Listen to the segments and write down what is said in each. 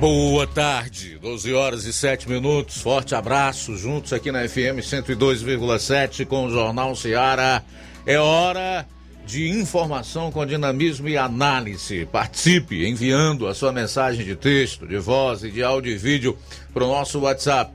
Boa tarde, 12 horas e 7 minutos. Forte abraço, juntos aqui na FM 102,7 com o Jornal Ceará. É hora de informação com dinamismo e análise. Participe enviando a sua mensagem de texto, de voz e de áudio e vídeo para o nosso WhatsApp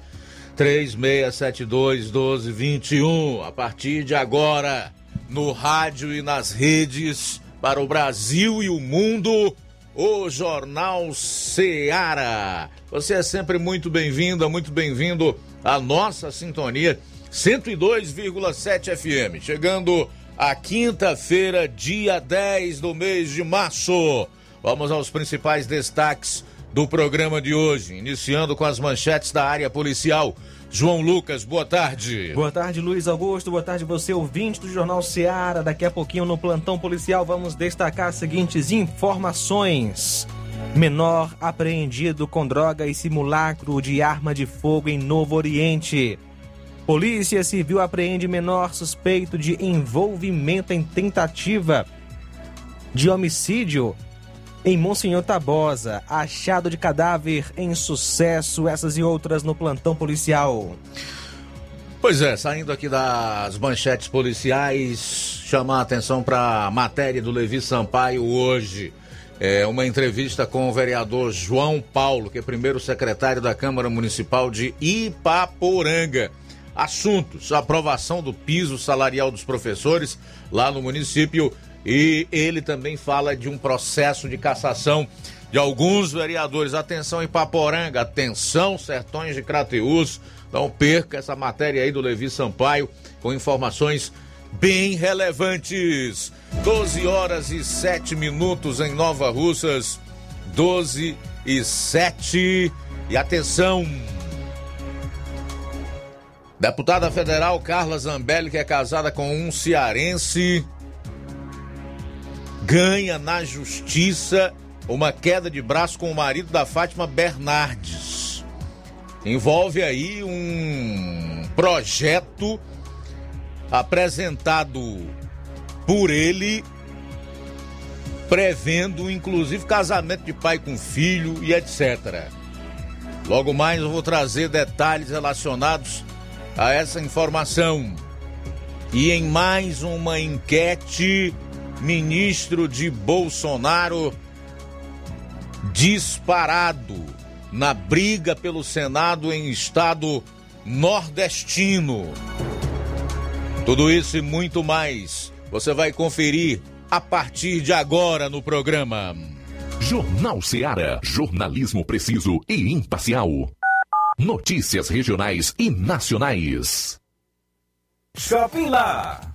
3672 1221. A partir de agora, no rádio e nas redes para o Brasil e o mundo o Jornal Seara. Você é sempre muito bem-vinda, muito bem-vindo à nossa sintonia 102,7 FM. Chegando a quinta-feira, dia 10 do mês de março. Vamos aos principais destaques do programa de hoje, iniciando com as manchetes da área policial. João Lucas, boa tarde. Boa tarde, Luiz Augusto. Boa tarde, você ouvinte do Jornal Seara. Daqui a pouquinho no plantão policial vamos destacar as seguintes informações. Menor apreendido com droga e simulacro de arma de fogo em Novo Oriente. Polícia Civil apreende menor suspeito de envolvimento em tentativa de homicídio em Monsenhor Tabosa, achado de cadáver em sucesso, essas e outras no plantão policial. Pois é, saindo aqui das manchetes policiais, chamar a atenção para a matéria do Levi Sampaio hoje. É uma entrevista com o vereador João Paulo, que é primeiro secretário da Câmara Municipal de Ipaporanga. Assuntos: aprovação do piso salarial dos professores lá no município e ele também fala de um processo de cassação de alguns vereadores. Atenção em Paporanga, atenção Sertões de Crateus. Não perca essa matéria aí do Levi Sampaio com informações bem relevantes. 12 horas e 7 minutos em Nova Russas. 12 e 7. E atenção. Deputada federal Carla Zambelli, que é casada com um cearense, ganha na justiça uma queda de braço com o marido da Fátima Bernardes. Envolve aí um projeto apresentado por ele, prevendo inclusive casamento de pai com filho e etc. Logo mais eu vou trazer detalhes relacionados a essa informação. E em mais uma enquete ministro de Bolsonaro disparado na briga pelo Senado em estado nordestino. Tudo isso e muito mais você vai conferir a partir de agora no programa. Jornal Seara. Jornalismo preciso e imparcial. Notícias regionais e nacionais. Shopping Lá.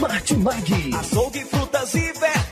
Martimag. Açougue, frutas e verduras.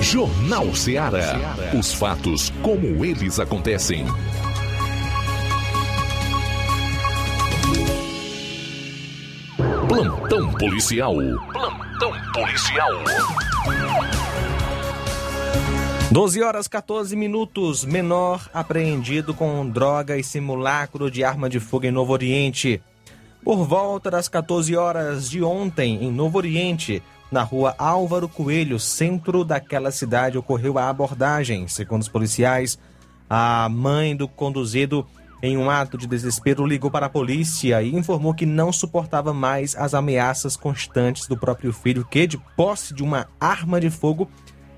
Jornal Ceará. Os fatos como eles acontecem. Plantão policial. Plantão policial. 12 horas 14 minutos. Menor apreendido com droga e simulacro de arma de fogo em Novo Oriente. Por volta das 14 horas de ontem, em Novo Oriente, na rua Álvaro Coelho, centro daquela cidade, ocorreu a abordagem. Segundo os policiais, a mãe do conduzido, em um ato de desespero, ligou para a polícia e informou que não suportava mais as ameaças constantes do próprio filho, que, de posse de uma arma de fogo,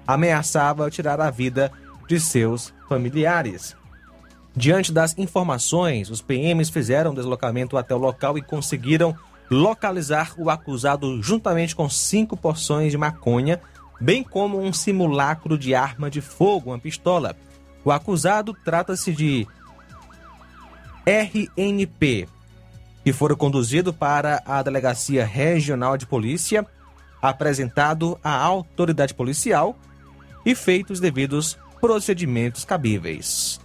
ameaçava tirar a vida de seus familiares. Diante das informações, os PMs fizeram deslocamento até o local e conseguiram localizar o acusado juntamente com cinco porções de maconha, bem como um simulacro de arma de fogo, uma pistola. O acusado trata-se de RNP, que foram conduzidos para a Delegacia Regional de Polícia, apresentado à autoridade policial e feitos os devidos procedimentos cabíveis.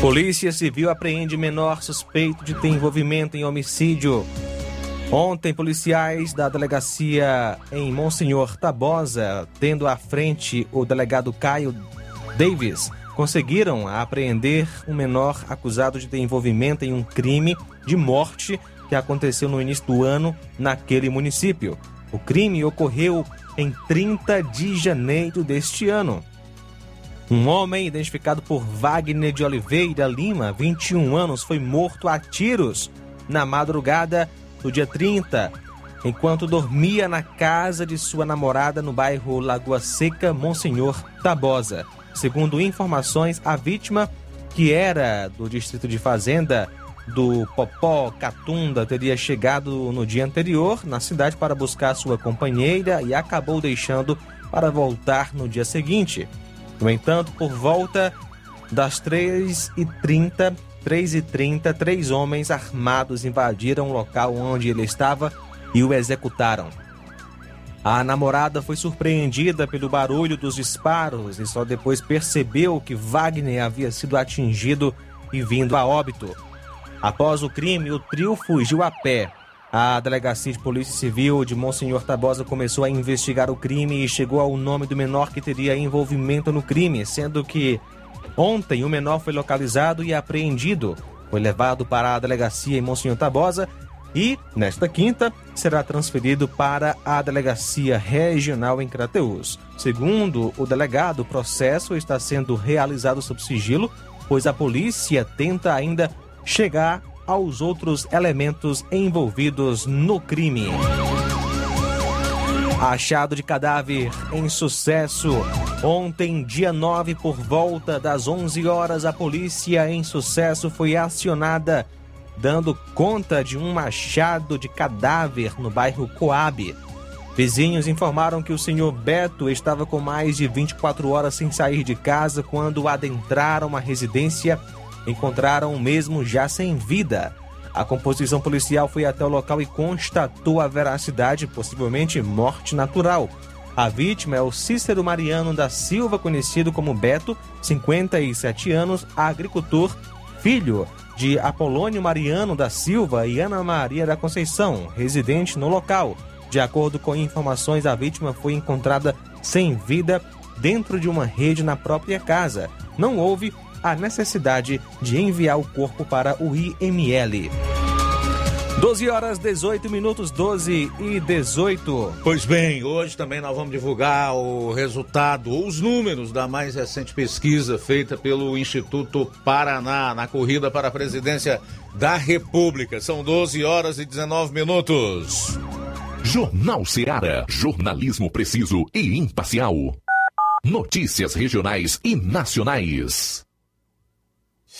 Polícia Civil apreende menor suspeito de ter envolvimento em homicídio. Ontem, policiais da delegacia em Monsenhor Tabosa, tendo à frente o delegado Caio Davis, conseguiram apreender um menor acusado de ter envolvimento em um crime de morte que aconteceu no início do ano naquele município. O crime ocorreu em 30 de janeiro deste ano. Um homem identificado por Wagner de Oliveira Lima, 21 anos, foi morto a tiros na madrugada do dia 30, enquanto dormia na casa de sua namorada no bairro Lagoa Seca, Monsenhor Tabosa. Segundo informações, a vítima, que era do distrito de Fazenda do Popó Catunda, teria chegado no dia anterior na cidade para buscar sua companheira e acabou deixando para voltar no dia seguinte. No entanto, por volta das 3h30, 3h30, três homens armados invadiram o local onde ele estava e o executaram. A namorada foi surpreendida pelo barulho dos disparos e só depois percebeu que Wagner havia sido atingido e vindo a óbito. Após o crime, o trio fugiu a pé. A Delegacia de Polícia Civil de Monsenhor Tabosa começou a investigar o crime e chegou ao nome do menor que teria envolvimento no crime, sendo que ontem o menor foi localizado e apreendido. Foi levado para a delegacia em Monsenhor Tabosa e, nesta quinta, será transferido para a Delegacia Regional em Crateús. Segundo o delegado, o processo está sendo realizado sob sigilo, pois a polícia tenta ainda chegar aos outros elementos envolvidos no crime. Achado de cadáver em sucesso. Ontem, dia 9, por volta das 11 horas, a polícia em sucesso foi acionada, dando conta de um machado de cadáver no bairro Coab. Vizinhos informaram que o senhor Beto estava com mais de 24 horas sem sair de casa quando adentraram uma residência encontraram o mesmo já sem vida. A composição policial foi até o local e constatou a veracidade, possivelmente morte natural. A vítima é o Cícero Mariano da Silva, conhecido como Beto, 57 anos, agricultor, filho de Apolônio Mariano da Silva e Ana Maria da Conceição, residente no local. De acordo com informações, a vítima foi encontrada sem vida dentro de uma rede na própria casa. Não houve a necessidade de enviar o corpo para o IML. 12 horas 18 minutos 12 e 18. Pois bem, hoje também nós vamos divulgar o resultado, os números da mais recente pesquisa feita pelo Instituto Paraná na corrida para a presidência da República. São 12 horas e 19 minutos. Jornal Seara. Jornalismo preciso e imparcial. Notícias regionais e nacionais.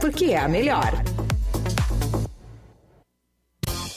porque é a melhor.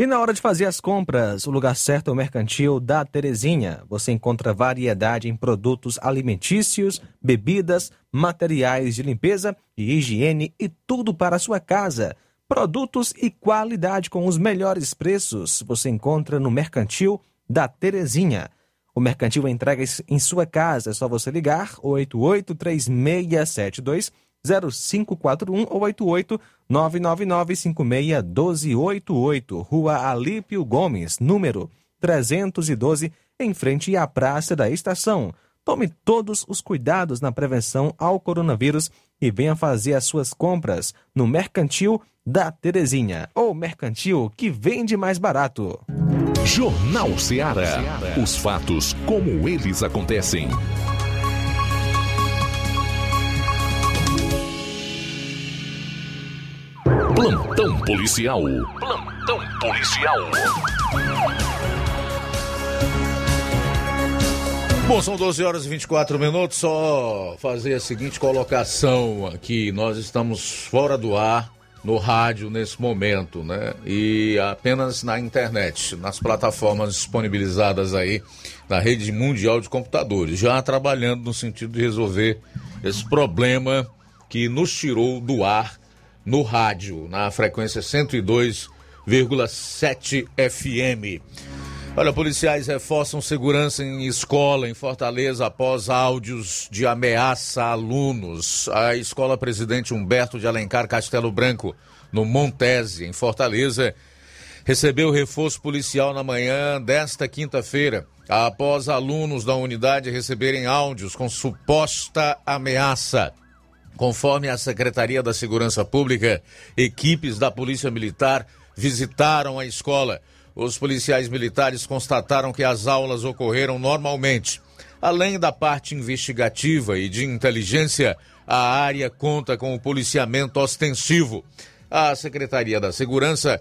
E na hora de fazer as compras, o lugar certo é o Mercantil da Terezinha. Você encontra variedade em produtos alimentícios, bebidas, materiais de limpeza e higiene e tudo para a sua casa. Produtos e qualidade com os melhores preços você encontra no Mercantil da Terezinha. O Mercantil entrega em sua casa, é só você ligar 883672 0541 ou 88 999561288, Rua Alípio Gomes, número 312, em frente à Praça da Estação. Tome todos os cuidados na prevenção ao coronavírus e venha fazer as suas compras no Mercantil da Terezinha, ou Mercantil que vende mais barato. Jornal Ceará. Os fatos como eles acontecem. Plantão policial. Plantão policial. Bom, são 12 horas e 24 minutos. Só fazer a seguinte colocação aqui. Nós estamos fora do ar no rádio nesse momento, né? E apenas na internet, nas plataformas disponibilizadas aí na rede mundial de computadores, já trabalhando no sentido de resolver esse problema que nos tirou do ar no rádio, na frequência 102,7 FM. Olha, policiais reforçam segurança em escola em Fortaleza após áudios de ameaça a alunos. A escola Presidente Humberto de Alencar Castelo Branco, no Montese, em Fortaleza, recebeu reforço policial na manhã desta quinta-feira, após alunos da unidade receberem áudios com suposta ameaça. Conforme a Secretaria da Segurança Pública, equipes da Polícia Militar visitaram a escola. Os policiais militares constataram que as aulas ocorreram normalmente. Além da parte investigativa e de inteligência, a área conta com o policiamento ostensivo. A Secretaria da Segurança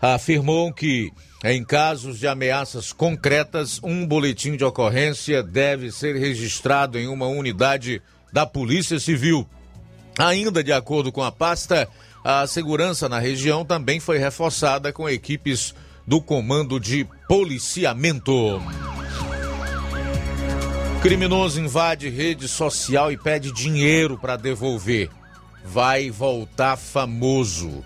afirmou que, em casos de ameaças concretas, um boletim de ocorrência deve ser registrado em uma unidade da Polícia Civil. Ainda de acordo com a pasta, a segurança na região também foi reforçada com equipes do Comando de Policiamento. Criminoso invade rede social e pede dinheiro para devolver. Vai voltar famoso.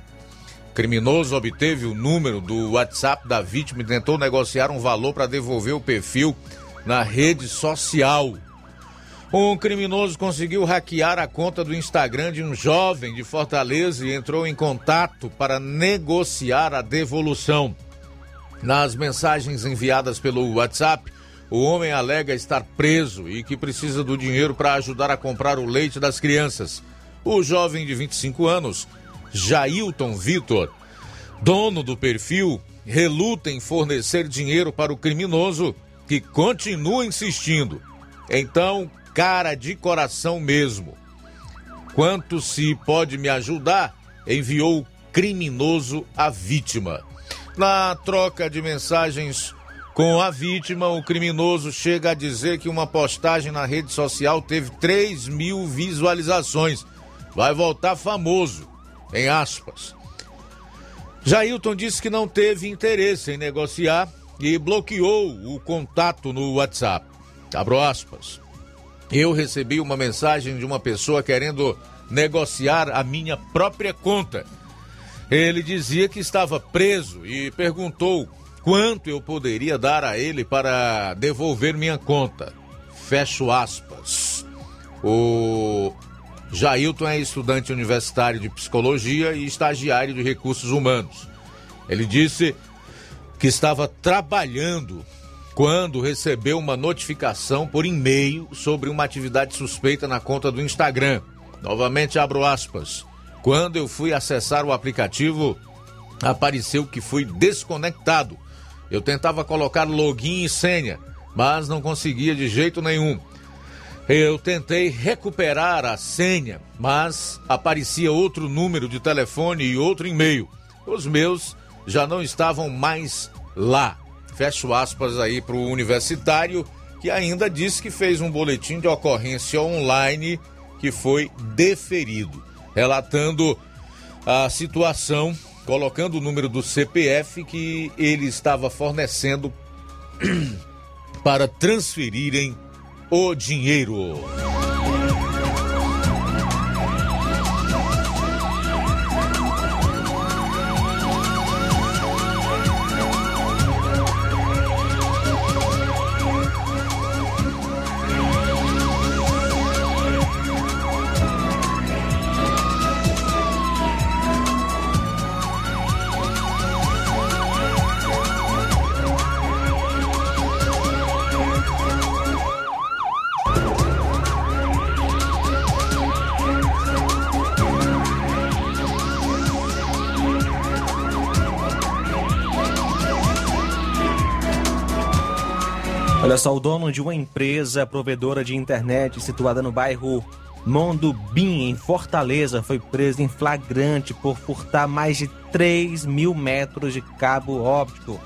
Criminoso obteve o número do WhatsApp da vítima e tentou negociar um valor para devolver o perfil na rede social. Um criminoso conseguiu hackear a conta do Instagram de um jovem de Fortaleza e entrou em contato para negociar a devolução. Nas mensagens enviadas pelo WhatsApp, o homem alega estar preso e que precisa do dinheiro para ajudar a comprar o leite das crianças. O jovem de 25 anos, Jailton Vitor, dono do perfil, reluta em fornecer dinheiro para o criminoso que continua insistindo. Então, cara de coração mesmo. Quanto se pode me ajudar? Enviou o criminoso à vítima. Na troca de mensagens com a vítima, o criminoso chega a dizer que uma postagem na rede social teve 3 mil visualizações. Vai voltar famoso, em aspas. Jailton disse que não teve interesse em negociar e bloqueou o contato no WhatsApp. Abro aspas. Eu recebi uma mensagem de uma pessoa querendo negociar a minha própria conta. Ele dizia que estava preso e perguntou quanto eu poderia dar a ele para devolver minha conta. Fecho aspas. O Jailton é estudante universitário de psicologia e estagiário de recursos humanos. Ele disse que estava trabalhando quando recebeu uma notificação por e-mail sobre uma atividade suspeita na conta do Instagram. Novamente abro aspas. Quando eu fui acessar o aplicativo, apareceu que fui desconectado. Eu tentava colocar login e senha, mas não conseguia de jeito nenhum. Eu tentei recuperar a senha, mas aparecia outro número de telefone e outro e-mail. Os meus já não estavam mais lá. Fecho aspas aí para o universitário, que ainda disse que fez um boletim de ocorrência online que foi deferido relatando a situação, colocando o número do CPF que ele estava fornecendo para transferirem o dinheiro. Só, o dono de uma empresa provedora de internet situada no bairro Mondubim, em Fortaleza, foi preso em flagrante por furtar mais de 3 mil metros de cabo óptico.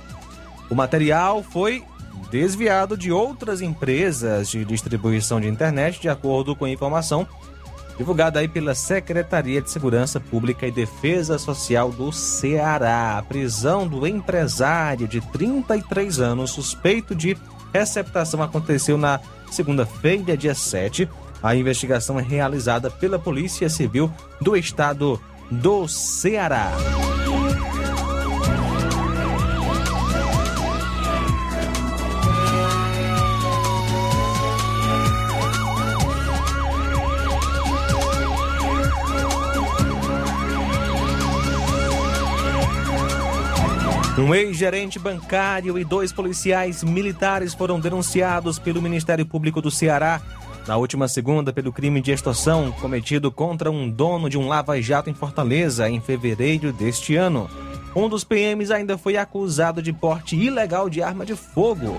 O material foi desviado de outras empresas de distribuição de internet, de acordo com a informação divulgada aí pela Secretaria de Segurança Pública e Defesa Social do Ceará. A prisão do empresário de 33 anos, suspeito de receptação aconteceu na segunda-feira, dia 7. A investigação é realizada pela Polícia Civil do Estado do Ceará. Um ex-gerente bancário e dois policiais militares foram denunciados pelo Ministério Público do Ceará na última segunda pelo crime de extorsão cometido contra um dono de um lava-jato em Fortaleza em fevereiro deste ano. Um dos PMs ainda foi acusado de porte ilegal de arma de fogo.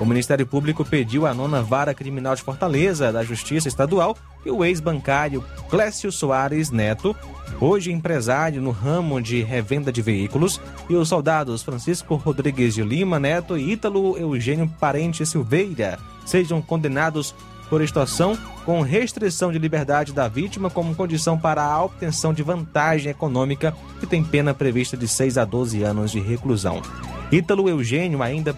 O Ministério Público pediu à nona vara criminal de Fortaleza da Justiça Estadual que o ex-bancário Clécio Soares Neto, hoje empresário no ramo de revenda de veículos, e os soldados Francisco Rodrigues de Lima Neto e Ítalo Eugênio Parente Silveira sejam condenados por extorsão com restrição de liberdade da vítima como condição para a obtenção de vantagem econômica que tem pena prevista de 6 a 12 anos de reclusão. Ítalo Eugênio ainda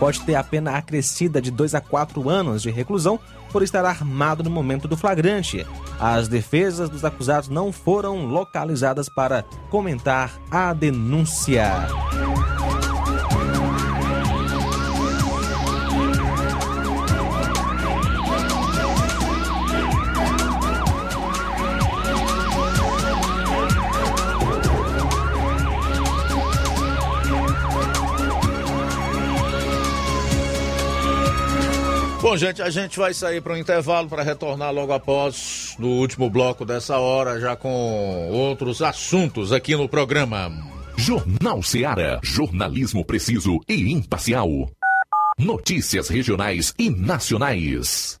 pode ter a pena acrescida de 2 a 4 anos de reclusão por estar armado no momento do flagrante. As defesas dos acusados não foram localizadas para comentar a denúncia. Bom, gente, a gente vai sair para um intervalo para retornar logo após, no último bloco dessa hora, já com outros assuntos aqui no programa. Jornal Seara. Jornalismo preciso e imparcial. Notícias regionais e nacionais.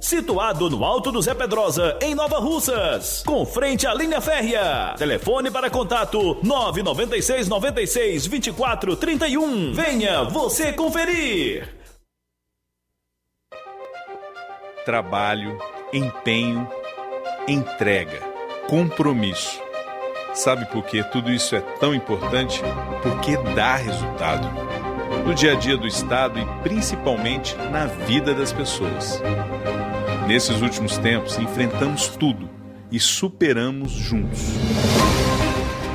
situado no Alto do Zé Pedrosa, em Nova Russas, com frente à linha férrea. Telefone para contato 996 96 24 31. Venha você conferir. Trabalho, empenho, entrega, compromisso. Sabe por que tudo isso é tão importante? Porque dá resultado no dia a dia do Estado e principalmente na vida das pessoas. Nesses últimos tempos, enfrentamos tudo e superamos juntos.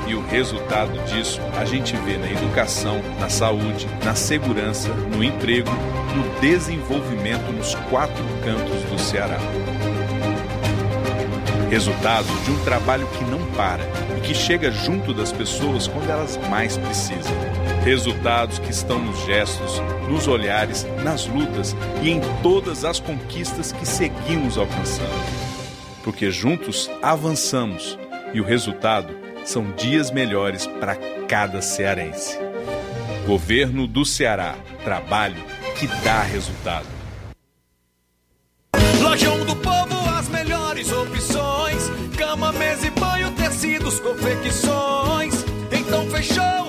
E o resultado disso a gente vê na educação, na saúde, na segurança, no emprego, no desenvolvimento nos quatro cantos do Ceará. Resultado de um trabalho que não para e que chega junto das pessoas quando elas mais precisam. Resultados que estão nos gestos, nos olhares, nas lutas e em todas as conquistas que seguimos alcançando. Porque juntos avançamos e o resultado são dias melhores para cada cearense. Governo do Ceará. Trabalho que dá resultado. Lojão do Povo, as melhores opções: cama, mesa e banho, tecidos, confecções. Então fechou,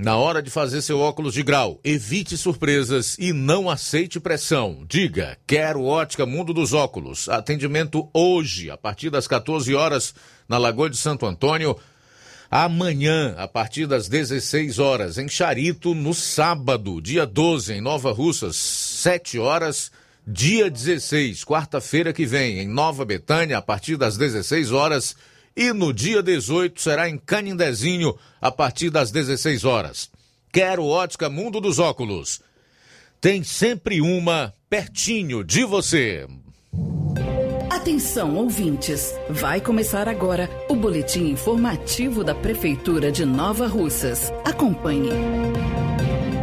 na hora de fazer seu óculos de grau, evite surpresas e não aceite pressão. Diga, quero ótica Mundo dos Óculos. Atendimento hoje, a partir das 14 horas, na Lagoa de Santo Antônio. Amanhã, a partir das 16 horas, em Charito, no sábado, dia 12, em Nova Russas, 7 horas. Dia 16, quarta-feira que vem, em Nova Betânia, a partir das 16 horas. E no dia 18 será em Canindezinho, a partir das 16 horas. Quero ótica Mundo dos Óculos. Tem sempre uma pertinho de você. Atenção, ouvintes! Vai começar agora o boletim informativo da Prefeitura de Nova Russas. Acompanhe.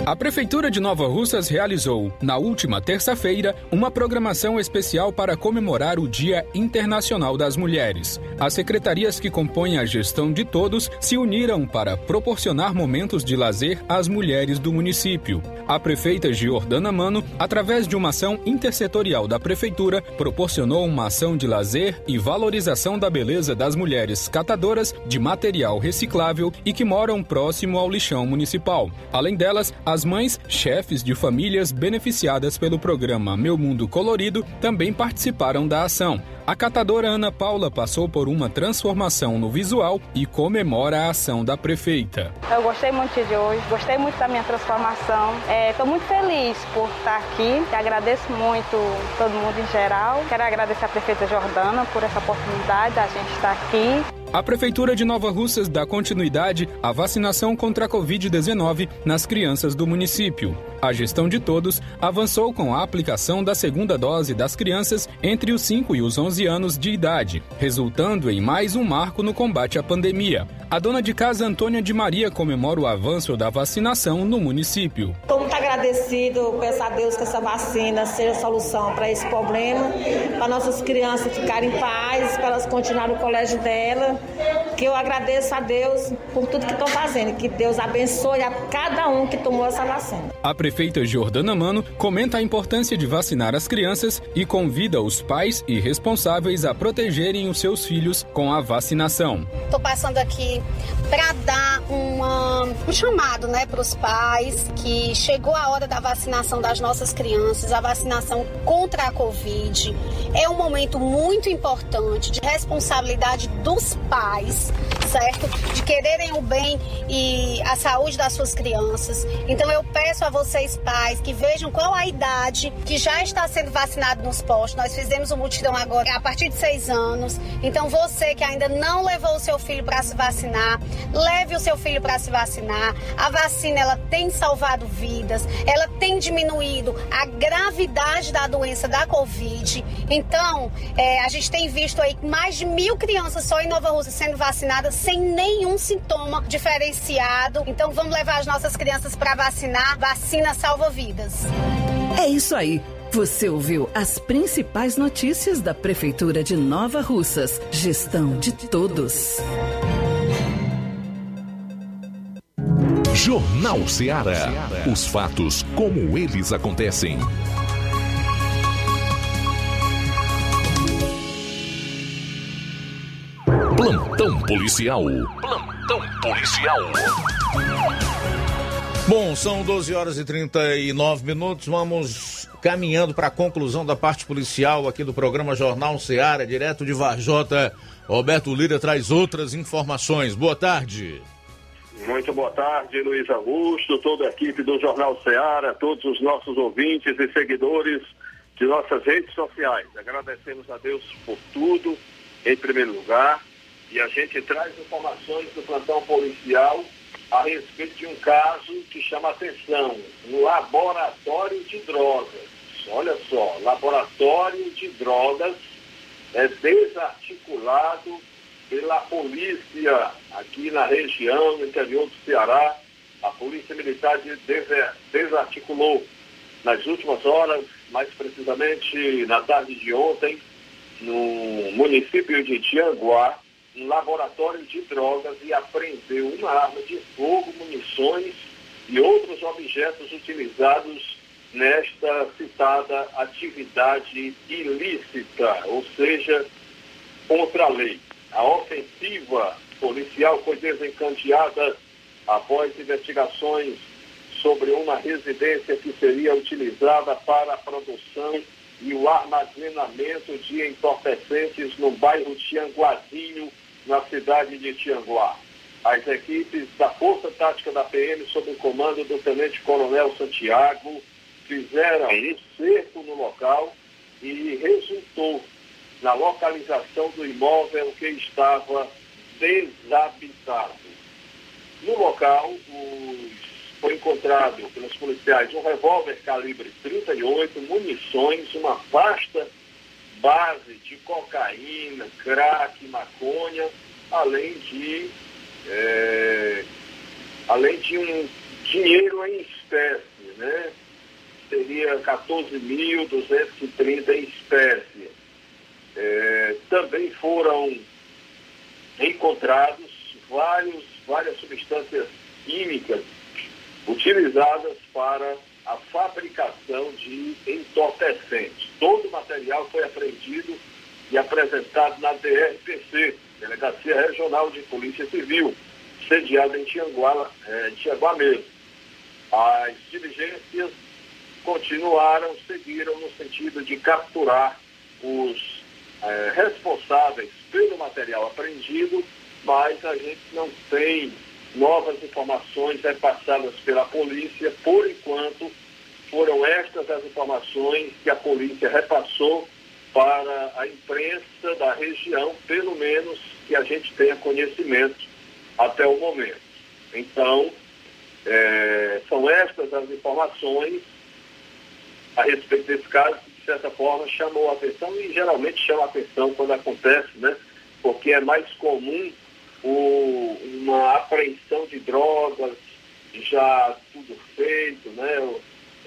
A Prefeitura de Nova Russas realizou, na última terça-feira, uma programação especial para comemorar o Dia Internacional das Mulheres. As secretarias que compõem a gestão de todos se uniram para proporcionar momentos de lazer às mulheres do município. A prefeita Giordana Mano, através de uma ação intersetorial da Prefeitura, proporcionou uma ação de lazer e valorização da beleza das mulheres catadoras de material reciclável e que moram próximo ao lixão municipal. Além delas, as mães, chefes de famílias beneficiadas pelo programa Meu Mundo Colorido também participaram da ação. A catadora Ana Paula passou por uma transformação no visual e comemora a ação da prefeita. Eu gostei muito de hoje, gostei muito da minha transformação. Estou muito feliz por estar aqui. Agradeço muito todo mundo em geral. Quero agradecer a prefeita Jordana por essa oportunidade da gente estar aqui. A Prefeitura de Nova Russas dá continuidade à vacinação contra a Covid-19 nas crianças do município. A gestão de todos avançou com a aplicação da segunda dose das crianças entre os 5 e os 11 anos de idade, resultando em mais um marco no combate à pandemia. A dona de casa Antônia de Maria comemora o avanço da vacinação no município. Estou muito agradecido, peço a Deus que essa vacina seja solução para esse problema, para nossas crianças ficarem em paz, para elas continuarem no colégio dela. Thank you. Que eu agradeço a Deus por tudo que estão fazendo, que Deus abençoe a cada um que tomou essa vacina. A prefeita Jordana Mano comenta a importância de vacinar as crianças e convida os pais e responsáveis a protegerem os seus filhos com a vacinação. Estou passando aqui para dar uma, um chamado né, para os pais que chegou a hora da vacinação das nossas crianças, a vacinação contra a Covid. É um momento muito importante de responsabilidade dos pais, certo? De quererem o bem e a saúde das suas crianças. Então eu peço a vocês, pais, que vejam qual a idade que já está sendo vacinado nos postos. Nós fizemos um mutirão agora a partir de seis anos. Então você que ainda não levou o seu filho para se vacinar, leve o seu filho para se vacinar. A vacina ela tem salvado vidas, ela tem diminuído a gravidade da doença da Covid. Então, é, a gente tem visto aí mais de mil crianças só em Nova Rússia sendo vacinadas sem nenhum sintoma diferenciado. Então, vamos levar as nossas crianças para vacinar. Vacina salva vidas. É isso aí. Você ouviu as principais notícias da Prefeitura de Nova Russas. Gestão de todos. Jornal Ceará. Os fatos como eles acontecem. Plantão policial. Plantão policial. Bom, são 12 horas e 39 minutos. Vamos caminhando para a conclusão da parte policial aqui do programa Jornal Ceará, direto de Varjota. Roberto Lira traz outras informações. Boa tarde. Muito boa tarde, Luiz Augusto, toda a equipe do Jornal Ceará, todos os nossos ouvintes e seguidores de nossas redes sociais. Agradecemos a Deus por tudo, em primeiro lugar, e a gente traz informações do plantão policial a respeito de um caso que chama atenção, um laboratório de drogas. Olha só, laboratório de drogas é desarticulado pela polícia aqui na região, no interior do Ceará. A Polícia Militar desarticulou nas últimas horas, mais precisamente na tarde de ontem, no município de Tianguá, laboratório de drogas e apreendeu uma arma de fogo, munições e outros objetos utilizados nesta citada atividade ilícita, ou seja, contra a lei. A ofensiva policial foi desencadeada após investigações sobre uma residência que seria utilizada para a produção e o armazenamento de entorpecentes no bairro Tianguazinho, na cidade de Tianguá. As equipes da Força Tática da PM, sob o comando do Tenente Coronel Santiago, fizeram um cerco no local e resultou na localização do imóvel que estava desabitado. No local, os foi encontrado pelos policiais um revólver calibre 38, munições, uma vasta base de cocaína, crack, maconha, além de, é, além de um dinheiro em espécie, né? Seria 14.230 em espécie. É, também foram encontrados vários, várias substâncias químicas utilizadas para a fabricação de entorpecentes. Todo o material foi apreendido e apresentado na DRPC, Delegacia Regional de Polícia Civil, sediada em Tianguá, é, Tianguá mesmo. As diligências continuaram, seguiram no sentido de capturar os é, responsáveis pelo material apreendido, mas a gente não tem novas informações repassadas pela polícia. Por enquanto, foram estas as informações que a polícia repassou para a imprensa da região, pelo menos que a gente tenha conhecimento até o momento. Então, é, são estas as informações a respeito desse caso, que de certa forma chamou a atenção e geralmente chama a atenção quando acontece, né? Porque é mais comum o, uma apreensão de drogas, já tudo feito, né?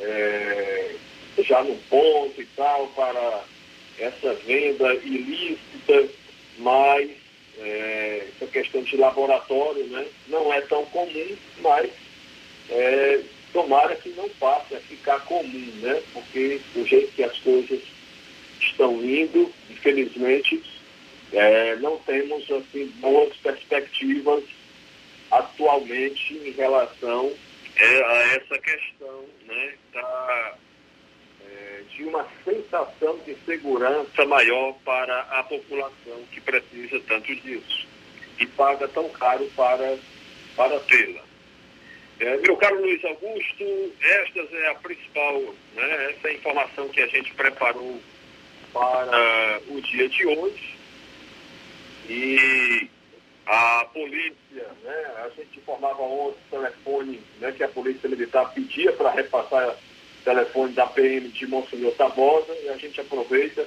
É, já no ponto e tal, para essa venda ilícita, mas é, essa questão de laboratório né, não é tão comum, mas é, tomara que não passe a ficar comum, né? Porque do jeito que as coisas estão indo, infelizmente, é, não temos assim, boas perspectivas atualmente em relação é, a essa questão né, da, é, de uma sensação de segurança maior para a população que precisa tanto disso e paga tão caro para, para tê-la. É, meu caro Luiz Augusto, esta é a principal, né, essa é a informação que a gente preparou para o dia de hoje. E a polícia, né, a gente informava ontem o telefone né, que a polícia militar pedia para repassar o telefone da PM de Monsenhor Tabosa e a gente aproveita,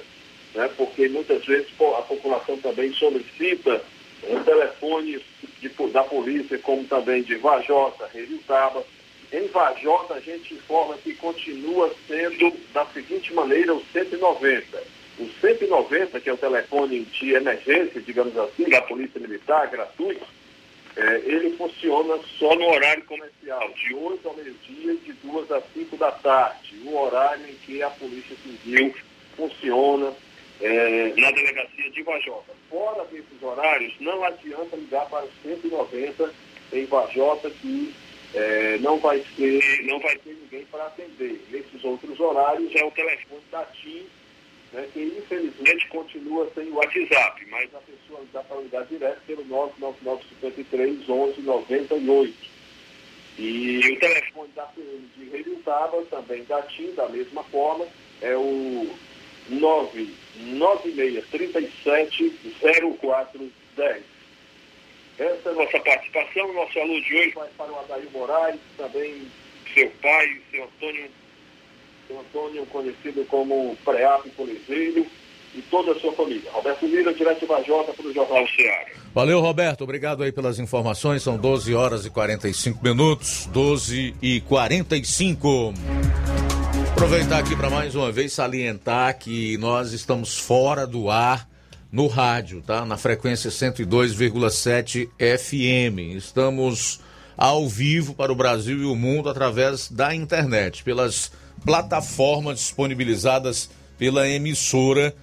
né, porque muitas vezes a população também solicita o telefone de, da polícia, como também de Vajota, Taba. Em Vajota a gente informa que continua sendo da seguinte maneira o 190 o 190, que é o telefone de emergência, digamos assim, da Polícia Militar, gratuito, é, ele funciona só no horário comercial, de 8 ao meio-dia e de 2 às 5 da tarde, o horário em que a Polícia Civil funciona é, na delegacia de Vajota. Fora desses horários, não adianta ligar para o 190 em Vajota que é, não vai ser, não vai ter ninguém para atender. Nesses outros horários é o telefone da TIM né, que infelizmente continua sem o WhatsApp, mas a pessoa dá para ligar direto pelo 99953 1198. E o telefone da PM de Reiutaba, também da TIM, da mesma forma, é o 996370410. Essa é a nossa participação. Nosso aluno de hoje vai para o Adair Moraes, também seu pai, seu Antônio Antônio, conhecido como Preap Coliseiro, e toda a sua família. Roberto Lira, direto de Vajota, para o Jornal Ceará. Valeu, Roberto. Obrigado aí pelas informações. São 12 horas e 45 minutos. 12 e 45. Aproveitar aqui para mais uma vez salientar que nós estamos fora do ar no rádio, tá? Na frequência 102,7 FM. Estamos ao vivo para o Brasil e o mundo através da internet, pelas plataformas disponibilizadas pela emissora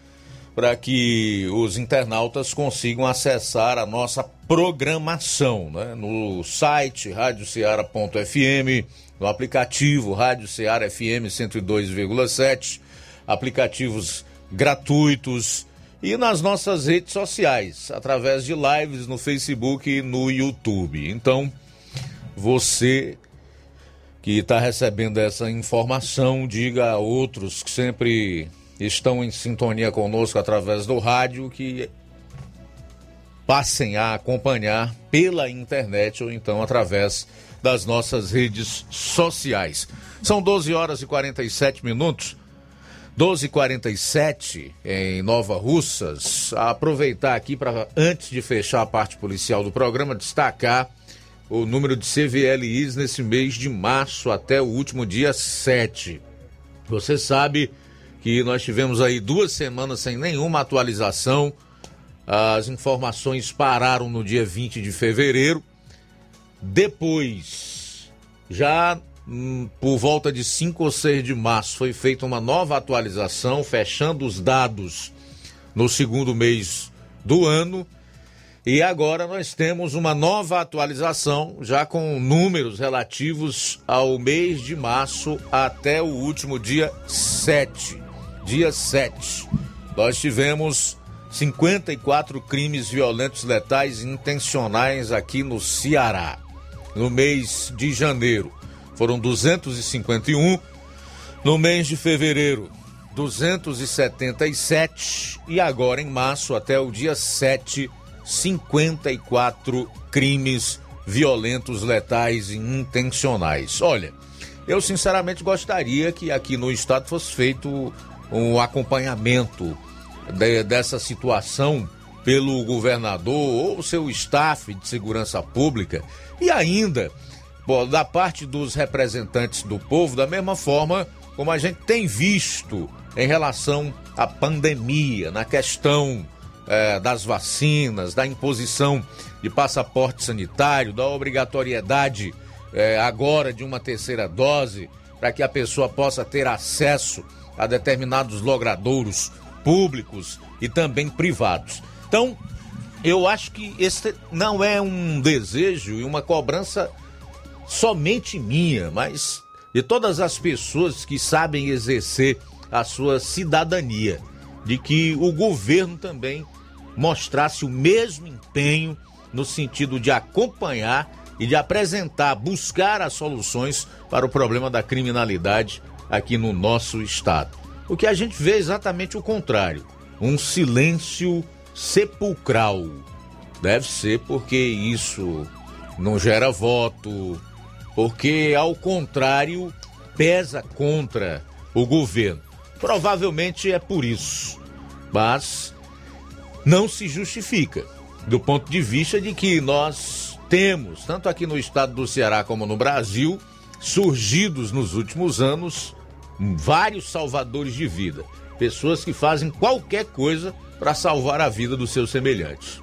para que os internautas consigam acessar a nossa programação né? no site radioceara.fm, no aplicativo Rádio Ceará FM 102,7, aplicativos gratuitos e nas nossas redes sociais, através de lives no Facebook e no YouTube. Então, você que está recebendo essa informação, diga a outros que sempre estão em sintonia conosco através do rádio que passem a acompanhar pela internet ou então através das nossas redes sociais. São 12 horas e 47 minutos. 12h47 em Nova Russas. Aproveitar aqui para, antes de fechar a parte policial do programa, destacar o número de CVLIs nesse mês de março até o último dia 7. Você sabe que nós tivemos aí duas semanas sem nenhuma atualização. As informações pararam no dia 20 de fevereiro. Depois, já hum, por volta de 5 ou 6 de março, foi feita uma nova atualização, fechando os dados no segundo mês do ano e agora nós temos uma nova atualização, já com números relativos ao mês de março até o último dia 7. Dia 7. Nós tivemos 54 crimes violentos letais intencionais aqui no Ceará. No mês de janeiro foram 251. No mês de fevereiro, 277. E agora em março, até o dia 7, 54 crimes violentos, letais e intencionais. Olha, eu sinceramente gostaria que aqui no estado fosse feito um acompanhamento de, dessa situação pelo governador ou seu staff de segurança pública e ainda bom, da parte dos representantes do povo, da mesma forma como a gente tem visto em relação à pandemia, na questão é, das vacinas, da imposição de passaporte sanitário, da obrigatoriedade é, agora de uma terceira dose, para que a pessoa possa ter acesso a determinados logradouros públicos e também privados. Então, eu acho que esse não é um desejo e uma cobrança somente minha, mas de todas as pessoas que sabem exercer a sua cidadania, de que o governo também mostrasse o mesmo empenho no sentido de acompanhar e de apresentar, buscar as soluções para o problema da criminalidade aqui no nosso estado. O que a gente vê é exatamente o contrário, um silêncio sepulcral. Deve ser porque isso não gera voto, porque ao contrário pesa contra o governo. Provavelmente é por isso. Mas não se justifica, do ponto de vista de que nós temos, tanto aqui no estado do Ceará como no Brasil, surgidos nos últimos anos vários salvadores de vida, pessoas que fazem qualquer coisa para salvar a vida dos seus semelhantes.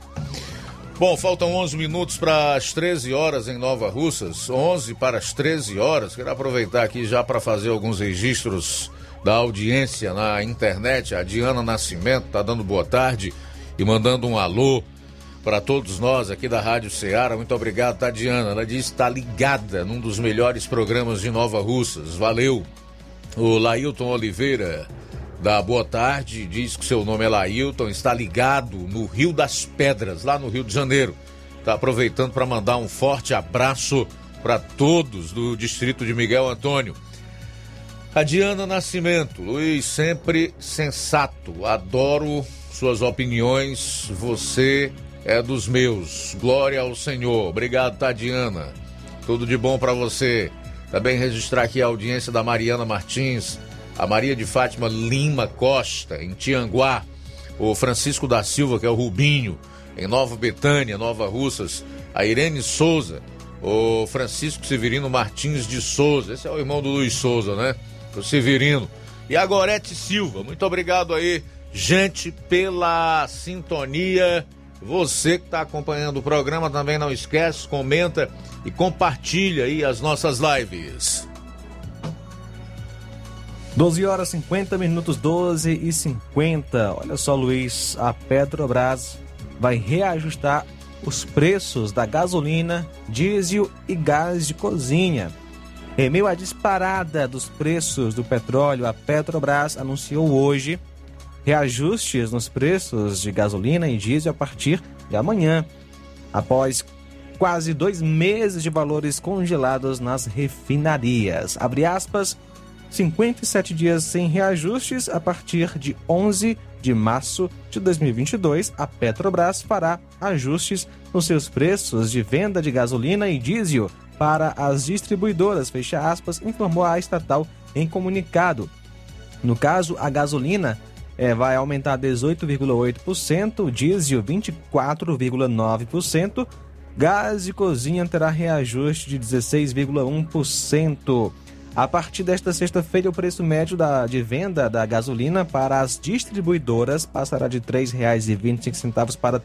Bom, faltam 11 minutos para as 13 horas em Nova Russas, 11 para as 13 horas. Quero aproveitar aqui já para fazer alguns registros da audiência na internet. A Diana Nascimento está dando boa tarde e mandando um alô para todos nós aqui da Rádio Ceará. Muito obrigado, Tadiana. Ela diz está ligada num dos melhores programas de Nova Russas. Valeu. O Lailton Oliveira, da Boa Tarde, diz que seu nome é Lailton, está ligado no Rio das Pedras, lá no Rio de Janeiro. Está aproveitando para mandar um forte abraço para todos do distrito de Miguel Antônio. A Diana Nascimento, Luiz, sempre sensato, adoro suas opiniões, você é dos meus. Glória ao Senhor. Obrigado, Tadiana. Tudo de bom para você. Também registrar aqui a audiência da Mariana Martins, a Maria de Fátima Lima Costa, em Tianguá, o Francisco da Silva, que é o Rubinho, em Nova Betânia, Nova Russas, a Irene Souza, o Francisco Severino Martins de Souza, esse é o irmão do Luiz Souza, né? O Severino. E a Gorete Silva, muito obrigado aí gente pela sintonia. Você que está acompanhando o programa também não esquece, comenta e compartilha aí as nossas lives. 12 horas 50 minutos, 12 e 50. Olha só, Luiz, a Petrobras vai reajustar os preços da gasolina, diesel e gás de cozinha. Em meio à disparada dos preços do petróleo, a Petrobras anunciou hoje reajustes nos preços de gasolina e diesel a partir de amanhã, após quase dois meses de valores congelados nas refinarias. Abre aspas, 57 dias sem reajustes a partir de 11 de março de 2022, a Petrobras fará ajustes nos seus preços de venda de gasolina e diesel para as distribuidoras, fecha aspas, informou a estatal em comunicado. No caso, a gasolina é, vai aumentar 18,8%, diesel 24,9%, gás de cozinha terá reajuste de 16,1%. A partir desta sexta-feira, o preço médio da, de venda da gasolina para as distribuidoras passará de R$ 3,25 para R$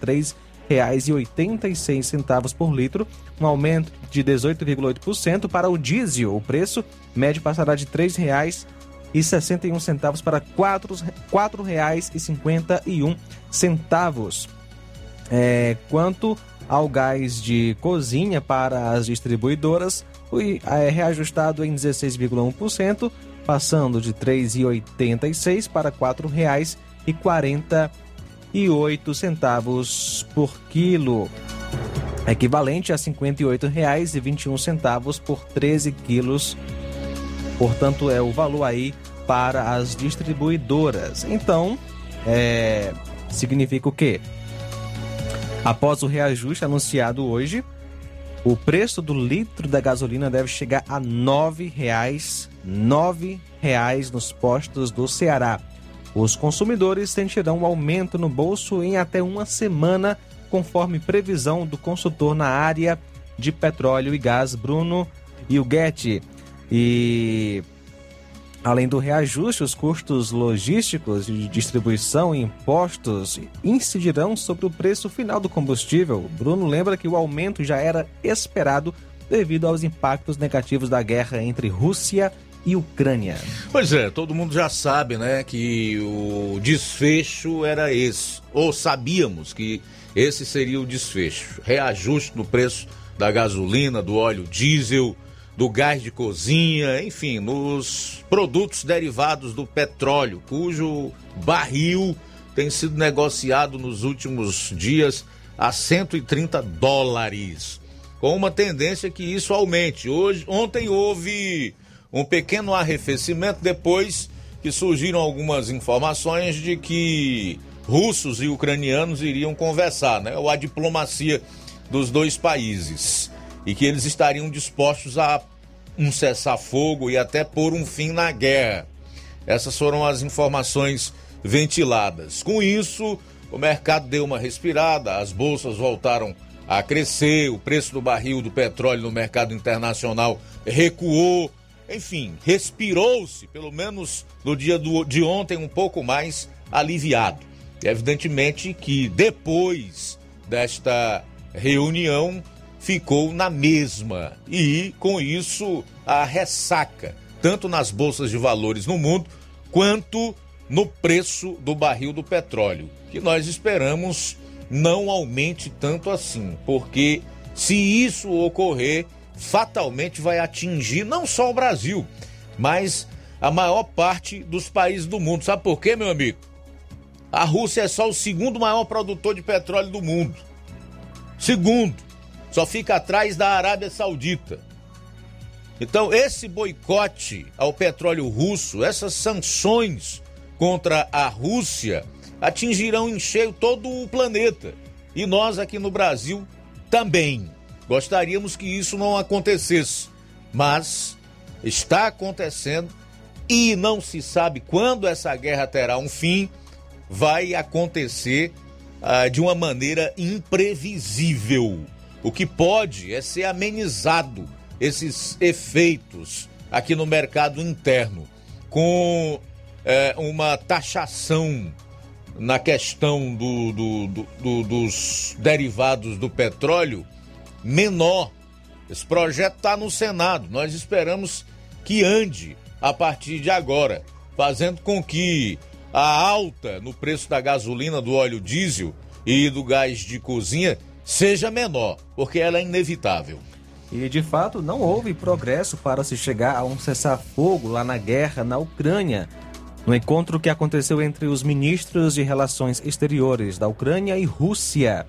3,86 por litro, um aumento de 18,8%. Para o diesel, o preço médio passará de R$ 3,61 para R$ 4,51. É, quanto ao gás de cozinha para as distribuidoras, foi é, reajustado em 16,1%, passando de R$ 3,86 para R$ 4,48 por quilo, equivalente a R$ 58,21 por 13 quilos. Portanto, é o valor aí para as distribuidoras. Então, é, significa o quê? Após o reajuste anunciado hoje, o preço do litro da gasolina deve chegar a R$ 9,00, R$ reais nos postos do Ceará. Os consumidores sentirão um aumento no bolso em até uma semana, conforme previsão do consultor na área de petróleo e gás Bruno Ilguetti. E Além do reajuste, os custos logísticos de distribuição e impostos incidirão sobre o preço final do combustível. Bruno lembra que o aumento já era esperado devido aos impactos negativos da guerra entre Rússia e Ucrânia. Pois é, todo mundo já sabe, né, que o desfecho era esse, ou sabíamos que esse seria o desfecho. Reajuste no preço da gasolina, do óleo diesel, do gás de cozinha, enfim, nos produtos derivados do petróleo, cujo barril tem sido negociado nos últimos dias a 130 dólares, com uma tendência que isso aumente. Hoje, ontem houve um pequeno arrefecimento depois que surgiram algumas informações de que russos e ucranianos iriam conversar, né? Ou a diplomacia dos dois países e que eles estariam dispostos a um cessar-fogo e até pôr um fim na guerra. Essas foram as informações ventiladas. Com isso, o mercado deu uma respirada, as bolsas voltaram a crescer, o preço do barril do petróleo no mercado internacional recuou. Enfim, respirou-se, pelo menos no dia do, de ontem, um pouco mais aliviado. Evidentemente que depois desta reunião, ficou na mesma e, com isso, a ressaca, tanto nas bolsas de valores no mundo, quanto no preço do barril do petróleo, que nós esperamos não aumente tanto assim, porque se isso ocorrer, fatalmente vai atingir não só o Brasil, mas a maior parte dos países do mundo. Sabe por quê, meu amigo? A Rússia é só o segundo maior produtor de petróleo do mundo. Segundo. Só fica atrás da Arábia Saudita. Então, esse boicote ao petróleo russo, essas sanções contra a Rússia, atingirão em cheio todo o planeta. E nós aqui no Brasil também. Gostaríamos que isso não acontecesse, mas está acontecendo e não se sabe quando essa guerra terá um fim. Vai acontecer ah, de uma maneira imprevisível. O que pode é ser amenizado esses efeitos aqui no mercado interno com é, uma taxação na questão do, do, do, do, dos derivados do petróleo menor. Esse projeto está no Senado. Nós esperamos que ande a partir de agora, fazendo com que a alta no preço da gasolina, do óleo diesel e do gás de cozinha seja menor, porque ela é inevitável. E de fato não houve progresso para se chegar a um cessar-fogo lá na guerra na Ucrânia. No encontro que aconteceu entre os ministros de Relações Exteriores da Ucrânia e Rússia.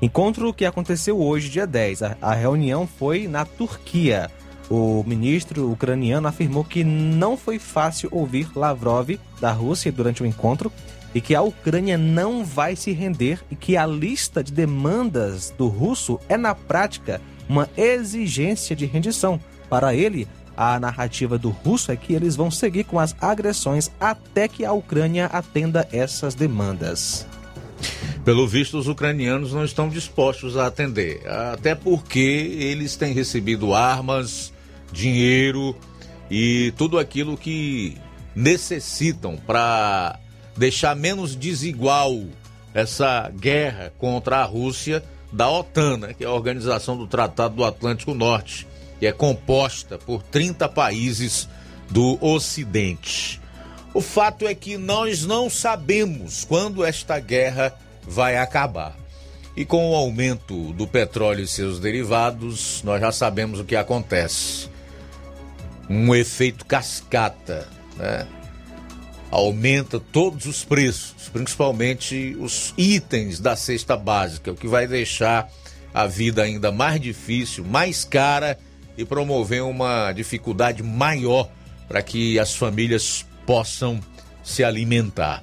Encontro que aconteceu hoje, dia 10. A, a reunião foi na Turquia. O ministro ucraniano afirmou que não foi fácil ouvir Lavrov da Rússia durante o encontro e que a Ucrânia não vai se render e que a lista de demandas do russo é, na prática, uma exigência de rendição. Para ele, a narrativa do russo é que eles vão seguir com as agressões até que a Ucrânia atenda essas demandas. Pelo visto, os ucranianos não estão dispostos a atender, até porque eles têm recebido armas, dinheiro e tudo aquilo que necessitam para deixar menos desigual essa guerra contra a Rússia da OTAN, né, que é a Organização do Tratado do Atlântico Norte, que é composta por 30 países do Ocidente. O fato é que nós não sabemos quando esta guerra vai acabar. E com o aumento do petróleo e seus derivados, nós já sabemos o que acontece. Um efeito cascata, né? Aumenta todos os preços, principalmente os itens da cesta básica, o que vai deixar a vida ainda mais difícil, mais cara e promover uma dificuldade maior para que as famílias possam se alimentar.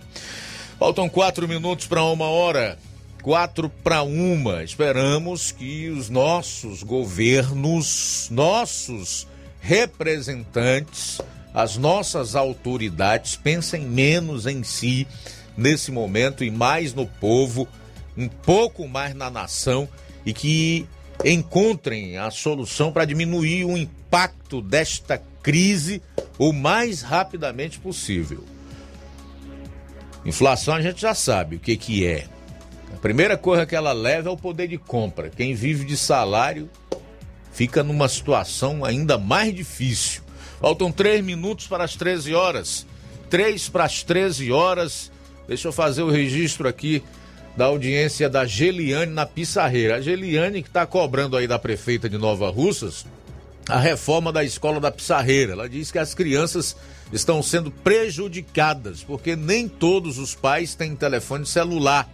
Faltam quatro minutos para uma hora. Quatro para uma. Esperamos que os nossos governos, nossos representantes, as nossas autoridades pensem menos em si nesse momento e mais no povo, um pouco mais na nação e que encontrem a solução para diminuir o impacto desta crise o mais rapidamente possível. Inflação a gente já sabe o que, que é. A primeira coisa que ela leva é o poder de compra. Quem vive de salário fica numa situação ainda mais difícil. Faltam três minutos para as 13 horas. Três para as 13 horas. Deixa eu fazer o registro aqui da audiência da Geliane na Pissarreira. A Geliane que está cobrando aí da prefeita de Nova Russas a reforma da escola da Pissarreira. Ela diz que as crianças estão sendo prejudicadas porque nem todos os pais têm telefone celular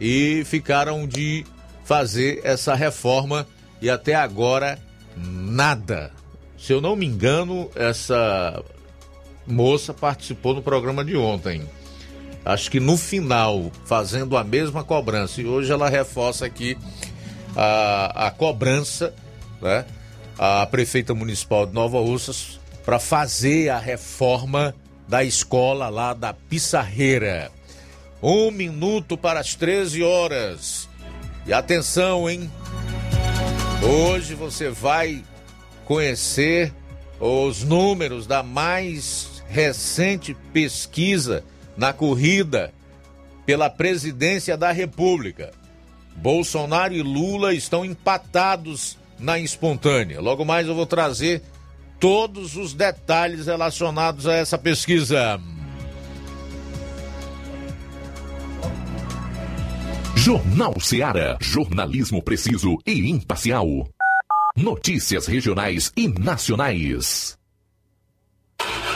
e ficaram de fazer essa reforma e até agora nada. Se eu não me engano, essa moça participou no programa de ontem. Acho que no final, fazendo a mesma cobrança. E hoje ela reforça aqui a, a cobrança, né? A prefeita municipal de Nova Russas para fazer a reforma da escola lá da Pissarreira. Um minuto para as 13 horas. E atenção, hein? Hoje você vai conhecer os números da mais recente pesquisa na corrida pela presidência da República. Bolsonaro e Lula estão empatados na espontânea. Logo mais eu vou trazer todos os detalhes relacionados a essa pesquisa. Jornal Seara. Jornalismo preciso e imparcial. Notícias regionais e nacionais.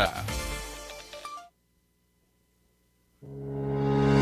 Yeah.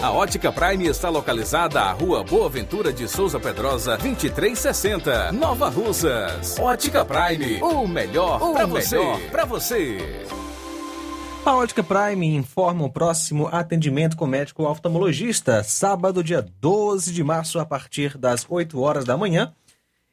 A Ótica Prime está localizada à Rua Boa Ventura de Souza Pedrosa, 2360, Nova Russas. Ótica Prime, o melhor para você. Para você. A Ótica Prime informa o próximo atendimento com médico oftalmologista, sábado, dia 12 de março, a partir das 8 horas da manhã.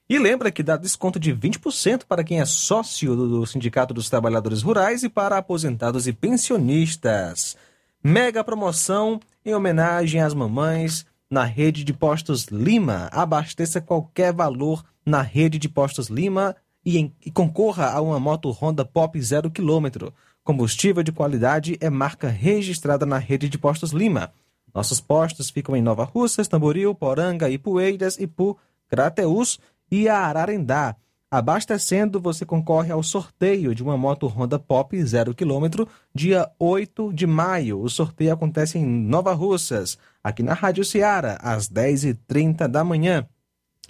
E lembra que dá desconto de 20% para quem é sócio do Sindicato dos Trabalhadores Rurais e para aposentados e pensionistas. Mega promoção em homenagem às mamães na rede de postos Lima. Abasteça qualquer valor na rede de postos Lima e, em, e concorra a uma moto Honda Pop 0 km. Combustível de qualidade é marca registrada na rede de postos Lima. Nossos postos ficam em Nova Russas, Tamboril, Poranga, Ipueiras, Ipu, Crateús e Ararendá. Abastecendo, você concorre ao sorteio de uma moto Honda Pop 0 km, dia 8 de maio. O sorteio acontece em Nova Russas, aqui na Rádio Ceará, às 10h30 da manhã.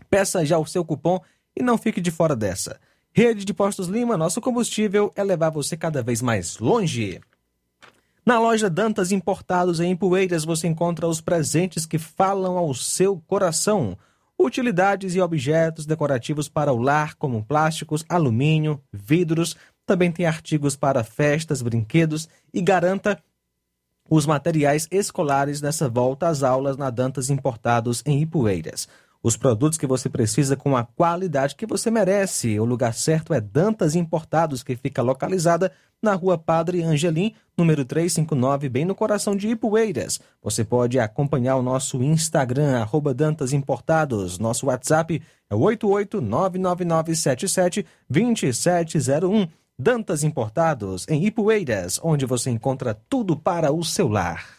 Peça já o seu cupom e não fique de fora dessa. Rede de Postos Lima, nosso combustível é levar você cada vez mais longe. Na loja Dantas Importados em Poeiras você encontra os presentes que falam ao seu coração. Utilidades e objetos decorativos para o lar, como plásticos, alumínio, vidros. Também tem artigos para festas, brinquedos e garanta os materiais escolares nessa volta às aulas na Dantas Importados em Ipueiras. Os produtos que você precisa com a qualidade que você merece. O lugar certo é Dantas Importados, que fica localizada na rua Padre Angelim, número 359, bem no coração de Ipueiras. Você pode acompanhar o nosso Instagram, arroba Dantas Importados. Nosso WhatsApp é 88999772701. Dantas Importados, em Ipueiras, onde você encontra tudo para o seu lar.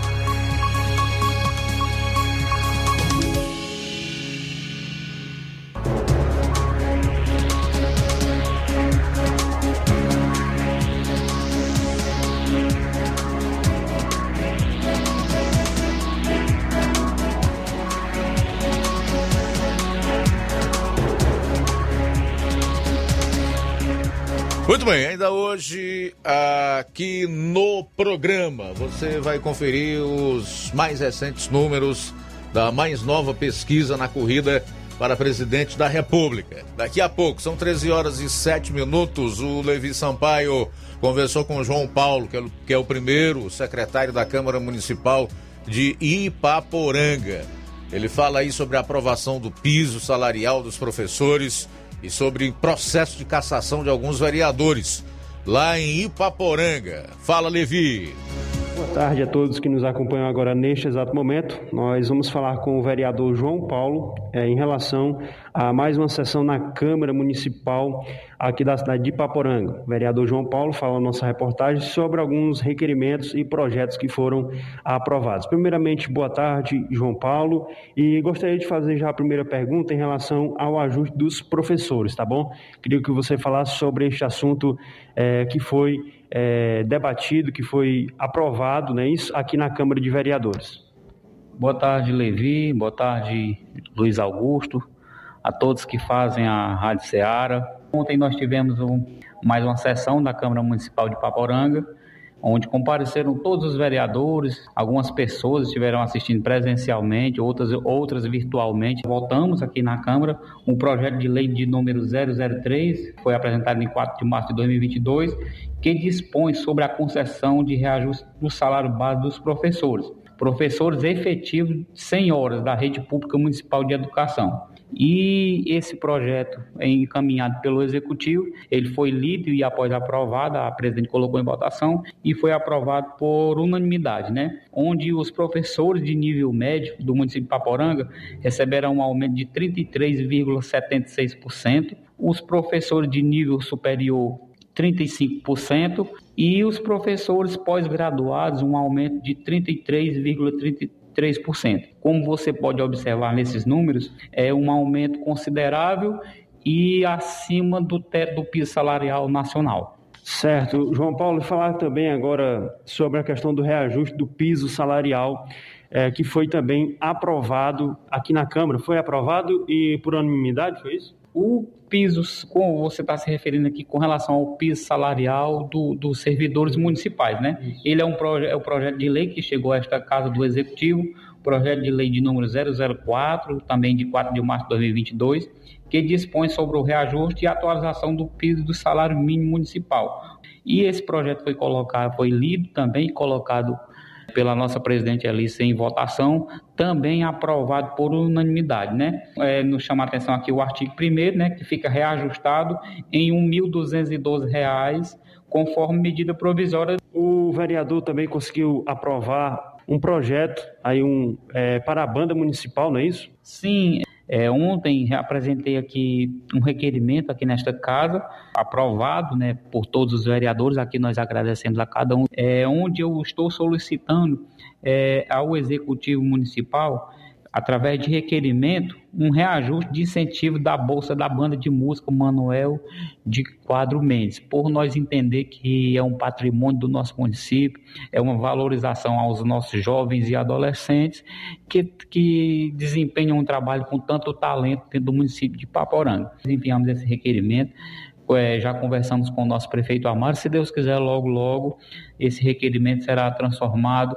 Aqui no programa você vai conferir os mais recentes números da mais nova pesquisa na corrida para presidente da República. Daqui a pouco, são 13 horas e 7 minutos, o Levi Sampaio conversou com o João Paulo, que é, que é o primeiro secretário da Câmara Municipal de Ipaporanga. Ele fala aí sobre a aprovação do piso salarial dos professores e sobre processo de cassação de alguns vereadores lá em Ipaporanga. Fala, Levi. Boa tarde a todos que nos acompanham agora neste exato momento. Nós vamos falar com o vereador João Paulo é, em relação a mais uma sessão na Câmara Municipal aqui da cidade de Paporanga. O vereador João Paulo fala na nossa reportagem sobre alguns requerimentos e projetos que foram aprovados. Primeiramente, boa tarde, João Paulo, e gostaria de fazer já a primeira pergunta em relação ao ajuste dos professores, tá bom? Queria que você falasse sobre este assunto é, que foi é, debatido, que foi aprovado, né, isso aqui na Câmara de Vereadores. Boa tarde, Levi. Boa tarde, Luiz Augusto. A todos que fazem a Rádio Ceará. Ontem nós tivemos um, mais uma sessão da Câmara Municipal de Paporanga, onde compareceram todos os vereadores, algumas pessoas estiveram assistindo presencialmente, outras, outras virtualmente. Voltamos aqui na Câmara um projeto de lei de número 003, foi apresentado em 4 de março de 2022, que dispõe sobre a concessão de reajuste do salário base dos professores. Professores efetivos 100 horas da rede pública municipal de educação. E esse projeto é encaminhado pelo executivo, ele foi lido e após aprovado, a presidente colocou em votação e foi aprovado por unanimidade, né? Onde os professores de nível médio do município de Paporanga receberão um aumento de 33,76%, os professores de nível superior 35% e os professores pós-graduados um aumento de 33,33%. 3%. Como você pode observar nesses números, é um aumento considerável e acima do teto do piso salarial nacional. Certo. João Paulo, falar também agora sobre a questão do reajuste do piso salarial, é, que foi também aprovado aqui na Câmara. Foi aprovado e por unanimidade, foi isso? O piso, como você está se referindo aqui com relação ao piso salarial do, dos servidores municipais, né? Isso. Ele é um proje é o projeto de lei que chegou a esta casa do Executivo, projeto de lei de número 004, também de 4 de março de 2022, que dispõe sobre o reajuste e atualização do piso do salário mínimo municipal. E esse projeto foi colocado, foi lido também colocado pela nossa presidente Alice em votação, também aprovado por unanimidade, né? É, nos chama a atenção aqui o artigo 1 né, que fica reajustado em R$ 1.212, conforme medida provisória. O vereador também conseguiu aprovar um projeto aí um, é, para a banda municipal, não é isso? Sim, é, ontem apresentei aqui um requerimento aqui nesta casa, aprovado né, por todos os vereadores, aqui nós agradecemos a cada um, é, onde eu estou solicitando é, ao Executivo Municipal através de requerimento, um reajuste de incentivo da Bolsa da Banda de Música Manuel de Quadro Mendes, por nós entender que é um patrimônio do nosso município, é uma valorização aos nossos jovens e adolescentes que, que desempenham um trabalho com tanto talento dentro do município de Paporanga. Enviamos esse requerimento é, já conversamos com o nosso prefeito Amaro. Se Deus quiser, logo, logo, esse requerimento será transformado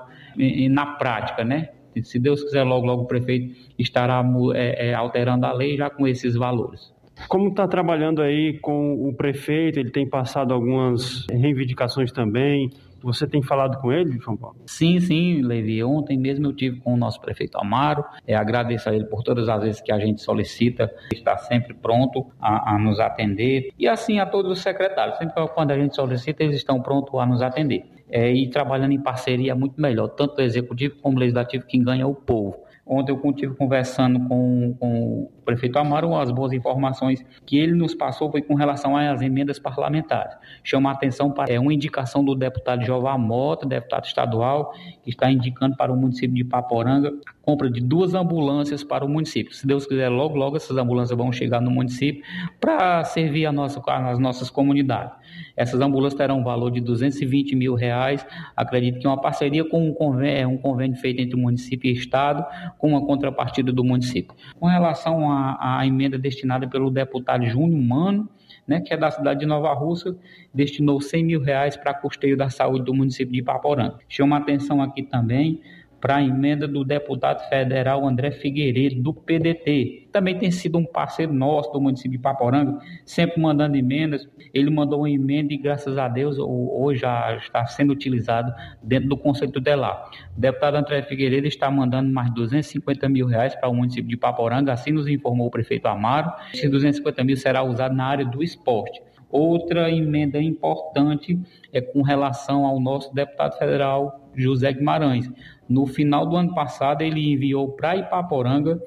na prática, né? Se Deus quiser, logo, logo o prefeito estará é, é, alterando a lei já com esses valores. Como está trabalhando aí com o prefeito? Ele tem passado algumas reivindicações também. Você tem falado com ele, João Paulo? Sim, sim, Levi. Ontem mesmo eu tive com o nosso prefeito Amaro. É, agradeço a ele por todas as vezes que a gente solicita, está sempre pronto a, a nos atender. E assim a todos os secretários. Sempre quando a gente solicita, eles estão prontos a nos atender. É, e trabalhando em parceria muito melhor, tanto executivo como legislativo, quem ganha é o povo. Ontem eu estive conversando com, com, o prefeito Amaro, as boas informações que ele nos passou foi com relação às emendas parlamentares. Chama a atenção para é uma indicação do deputado Jová Mota, deputado estadual, que está indicando para o município de Paporanga a compra de duas ambulâncias para o município. Se Deus quiser, logo, logo essas ambulâncias vão chegar no município para servir a nossa, as nossas comunidades. Essas ambulâncias terão um valor de 220 mil reais. Acredito que uma parceria com um convênio, um convênio feito entre o município e o Estado, com uma contrapartida do município. Com relação à, à emenda destinada pelo deputado Júnior Mano, né, que é da cidade de Nova Rússia, destinou 100 mil reais para custeio da saúde do município de Ipaporanga. Chama atenção aqui também para a emenda do deputado federal André Figueiredo, do PDT. Também tem sido um parceiro nosso do município de Paporanga, sempre mandando emendas. Ele mandou uma emenda e, graças a Deus, hoje já está sendo utilizado dentro do Conselho Tutelar. O deputado André Figueiredo está mandando mais 250 mil reais para o município de Paporanga, assim nos informou o prefeito Amaro. Esses 250 mil será usado na área do esporte. Outra emenda importante é com relação ao nosso deputado federal José Guimarães. No final do ano passado, ele enviou para Ipaporanga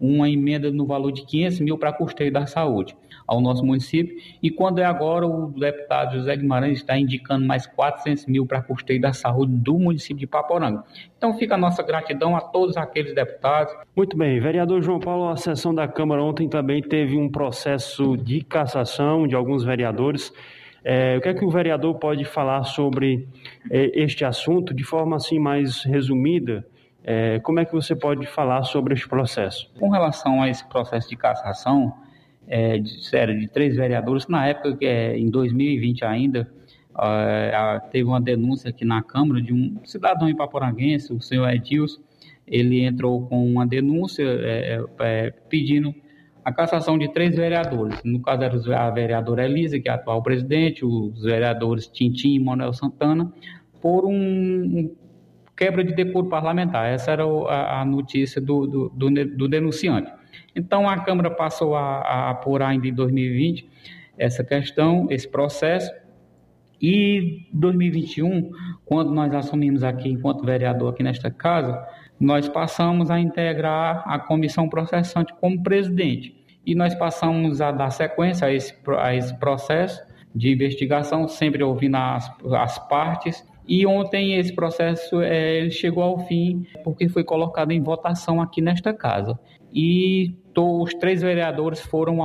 uma emenda no valor de 500 mil para custeio da saúde ao nosso município. E quando é agora, o deputado José Guimarães está indicando mais 400 mil para custeio da saúde do município de Paporanga. Então fica a nossa gratidão a todos aqueles deputados. Muito bem, vereador João Paulo, a sessão da Câmara ontem também teve um processo de cassação de alguns vereadores. É, o que é que o vereador pode falar sobre é, este assunto de forma assim mais resumida? É, como é que você pode falar sobre este processo? Com relação a esse processo de cassação, é, de, sério, de três vereadores, na época, é, em 2020 ainda, é, teve uma denúncia aqui na Câmara de um cidadão ipaporanguense, o senhor Edilson, ele entrou com uma denúncia é, é, pedindo a cassação de três vereadores. No caso era a vereadora Elisa, que é a atual presidente, os vereadores Tintim e Manuel Santana, por um, quebra de decoro parlamentar. Essa era a, a notícia do, do, do, do, denunciante. Então a Câmara passou a, a apurar ainda em 2020 essa questão, esse processo, e 2021, quando nós assumimos aqui, enquanto vereador aqui nesta casa, nós passamos a integrar a comissão processante como presidente. E nós passamos a dar sequência a esse, a esse processo de investigação, sempre ouvindo as, as partes. E ontem esse processo é, chegou ao fim porque foi colocado em votação aqui nesta casa. E os três vereadores foram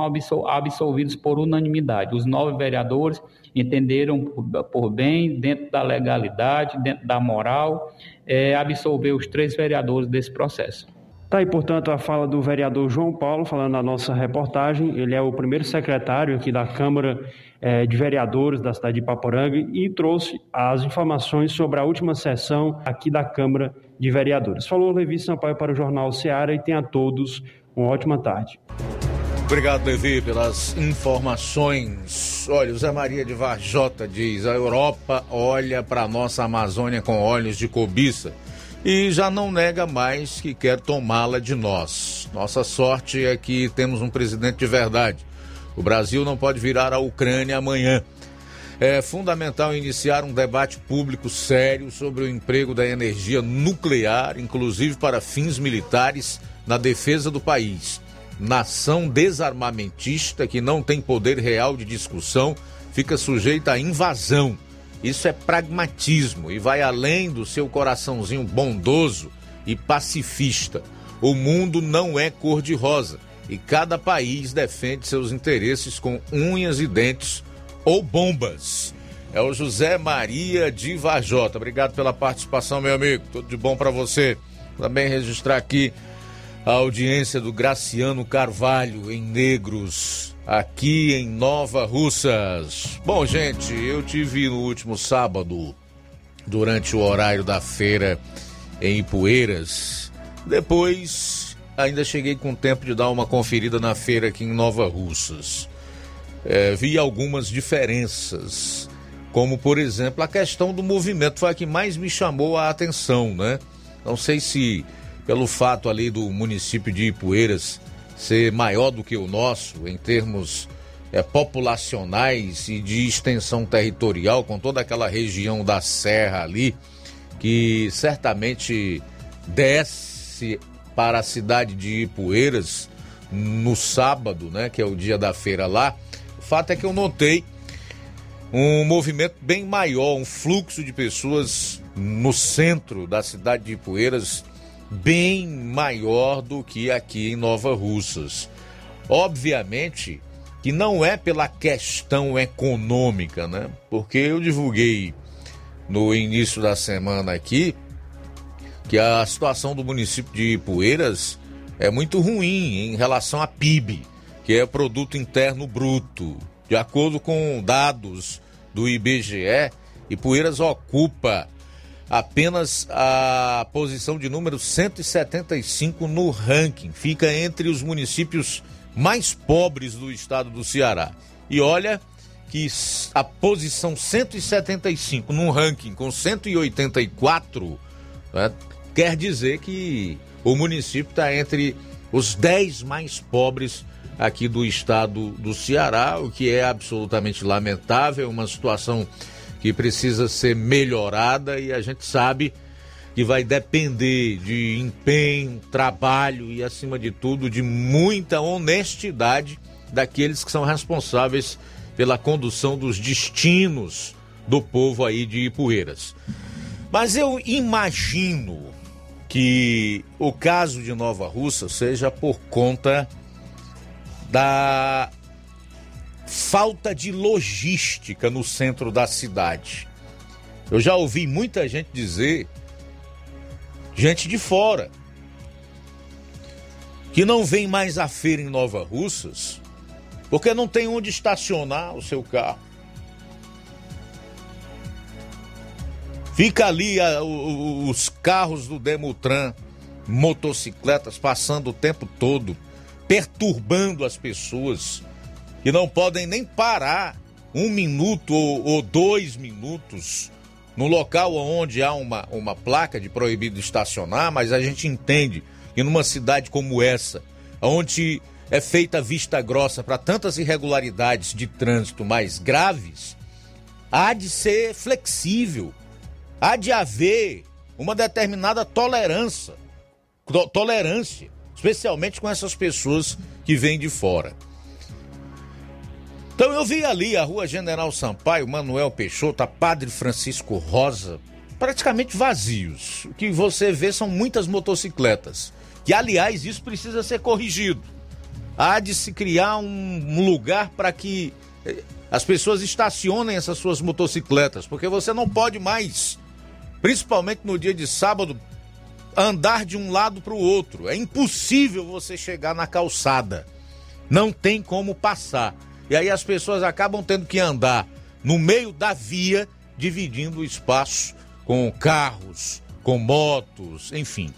absolvidos por unanimidade. Os nove vereadores entenderam por bem, dentro da legalidade, dentro da moral, é, absolver os três vereadores desse processo. Tá aí, portanto, a fala do vereador João Paulo, falando na nossa reportagem. Ele é o primeiro secretário aqui da Câmara é, de Vereadores da cidade de Paporanga e trouxe as informações sobre a última sessão aqui da Câmara de Vereadores. Falou Levi Sampaio para o Jornal Ceará e tenha a todos uma ótima tarde. Obrigado, Levi, pelas informações. Olha, o Zé Maria de Varjota diz: a Europa olha para a nossa Amazônia com olhos de cobiça e já não nega mais que quer tomá-la de nós. Nossa sorte é que temos um presidente de verdade. O Brasil não pode virar a Ucrânia amanhã. É fundamental iniciar um debate público sério sobre o emprego da energia nuclear, inclusive para fins militares, na defesa do país nação desarmamentista que não tem poder real de discussão fica sujeita à invasão. Isso é pragmatismo e vai além do seu coraçãozinho bondoso e pacifista. o mundo não é cor-de-rosa e cada país defende seus interesses com unhas e dentes ou bombas. É o José Maria de Vajota. Obrigado pela participação, meu amigo. Tudo de bom para você. Também registrar aqui a audiência do Graciano Carvalho em Negros, aqui em Nova Russas. Bom, gente, eu tive no último sábado, durante o horário da feira em Ipueiras. Depois, ainda cheguei com tempo de dar uma conferida na feira aqui em Nova Russas. É, vi algumas diferenças, como por exemplo a questão do movimento, foi a que mais me chamou a atenção, né? Não sei se pelo fato ali do município de Ipueiras ser maior do que o nosso em termos é, populacionais e de extensão territorial, com toda aquela região da Serra ali, que certamente desce para a cidade de Ipueiras no sábado, né, que é o dia da feira lá. O fato é que eu notei um movimento bem maior, um fluxo de pessoas no centro da cidade de Ipueiras bem maior do que aqui em Nova Russas. Obviamente que não é pela questão econômica, né? Porque eu divulguei no início da semana aqui que a situação do município de Ipueiras é muito ruim em relação a PIB, que é produto interno bruto. De acordo com dados do IBGE, Ipueiras ocupa apenas a posição de número 175 no ranking. Fica entre os municípios mais pobres do estado do Ceará. E olha que a posição 175 num ranking com 184 né, quer dizer que o município está entre os 10 mais pobres aqui do estado do Ceará, o que é absolutamente lamentável, uma situação que precisa ser melhorada e a gente sabe que vai depender de empenho, trabalho e, acima de tudo, de muita honestidade daqueles que são responsáveis pela condução dos destinos do povo aí de Ipueiras. Mas eu imagino que o caso de Nova Russa seja por conta da falta de logística no centro da cidade. Eu já ouvi muita gente dizer, gente de fora, que não vem mais à feira em Nova Russas porque não tem onde estacionar o seu carro. Fica ali a, o, os carros do Demutran, motocicletas passando o tempo todo, perturbando as pessoas que não podem nem parar um minuto ou, ou dois minutos no local onde há uma, uma placa de proibido estacionar, mas a gente entende que numa cidade como essa, onde é feita vista grossa para tantas irregularidades de trânsito mais graves, há de ser flexível, há de haver uma determinada tolerância, tolerância, especialmente com essas pessoas que vêm de fora. Então eu vi ali a rua General Sampaio, Manuel Peixoto, a Padre Francisco Rosa, praticamente vazios. O que você vê são muitas motocicletas. Que, aliás, isso precisa ser corrigido. Há de se criar um lugar para que eh, as pessoas estacionem essas suas motocicletas, porque você não pode mais, principalmente no dia de sábado, andar de um lado para o outro. É impossível você chegar na calçada. Não tem como passar. E aí as pessoas acabam tendo que andar no meio da via, dividindo o espaço com carros, com motos, enfim,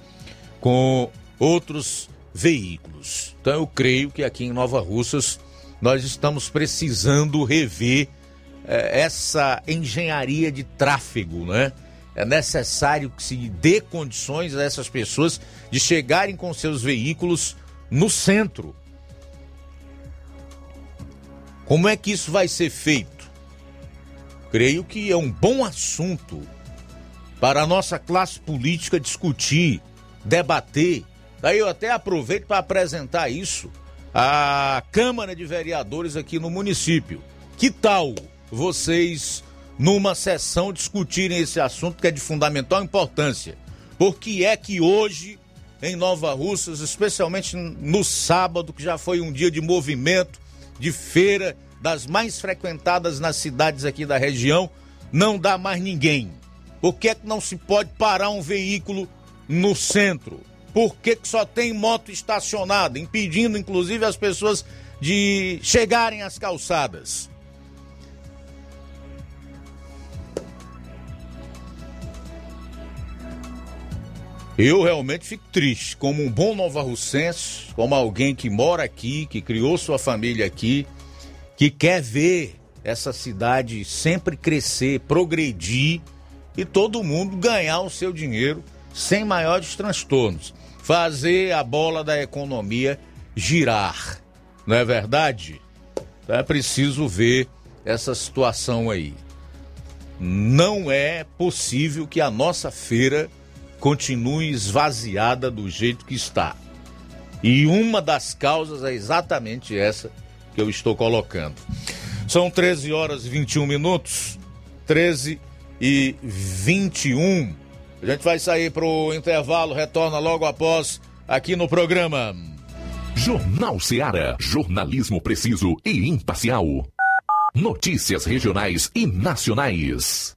com outros veículos. Então eu creio que aqui em Nova Russas nós estamos precisando rever eh, essa engenharia de tráfego, né? É necessário que se dê condições a essas pessoas de chegarem com seus veículos no centro como é que isso vai ser feito? Creio que é um bom assunto para a nossa classe política discutir, debater. Daí eu até aproveito para apresentar isso à Câmara de Vereadores aqui no município. Que tal vocês, numa sessão, discutirem esse assunto que é de fundamental importância? Por que é que hoje em Nova Russas, especialmente no sábado, que já foi um dia de movimento, de feira, das mais frequentadas nas cidades aqui da região. Não dá mais ninguém. Por que, é que não se pode parar um veículo no centro? Por que, que só tem moto estacionada, impedindo inclusive as pessoas de chegarem às calçadas? Eu realmente fico triste, como um bom Nova Russense, como alguém que mora aqui, que criou sua família aqui, que quer ver essa cidade sempre crescer, progredir e todo mundo ganhar o seu dinheiro sem maiores transtornos. Fazer a bola da economia girar. Não é verdade? Então é preciso ver essa situação aí. Não é possível que a nossa feira continue esvaziada do jeito que está. E uma das causas é exatamente essa que eu estou colocando. São 13 horas e 21 minutos. 13 e 21. A gente vai sair para o intervalo, retorna logo após aqui no programa. Jornal Seara. Jornalismo preciso e imparcial. Notícias regionais e nacionais.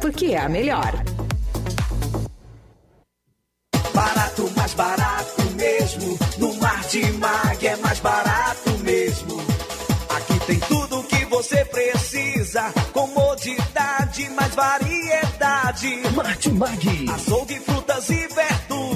porque é a melhor. Barato, mais barato mesmo. No Martimag é mais barato mesmo. Aqui tem tudo o que você precisa. Comodidade, mais variedade. Martimag. Açougue, frutas e verduras.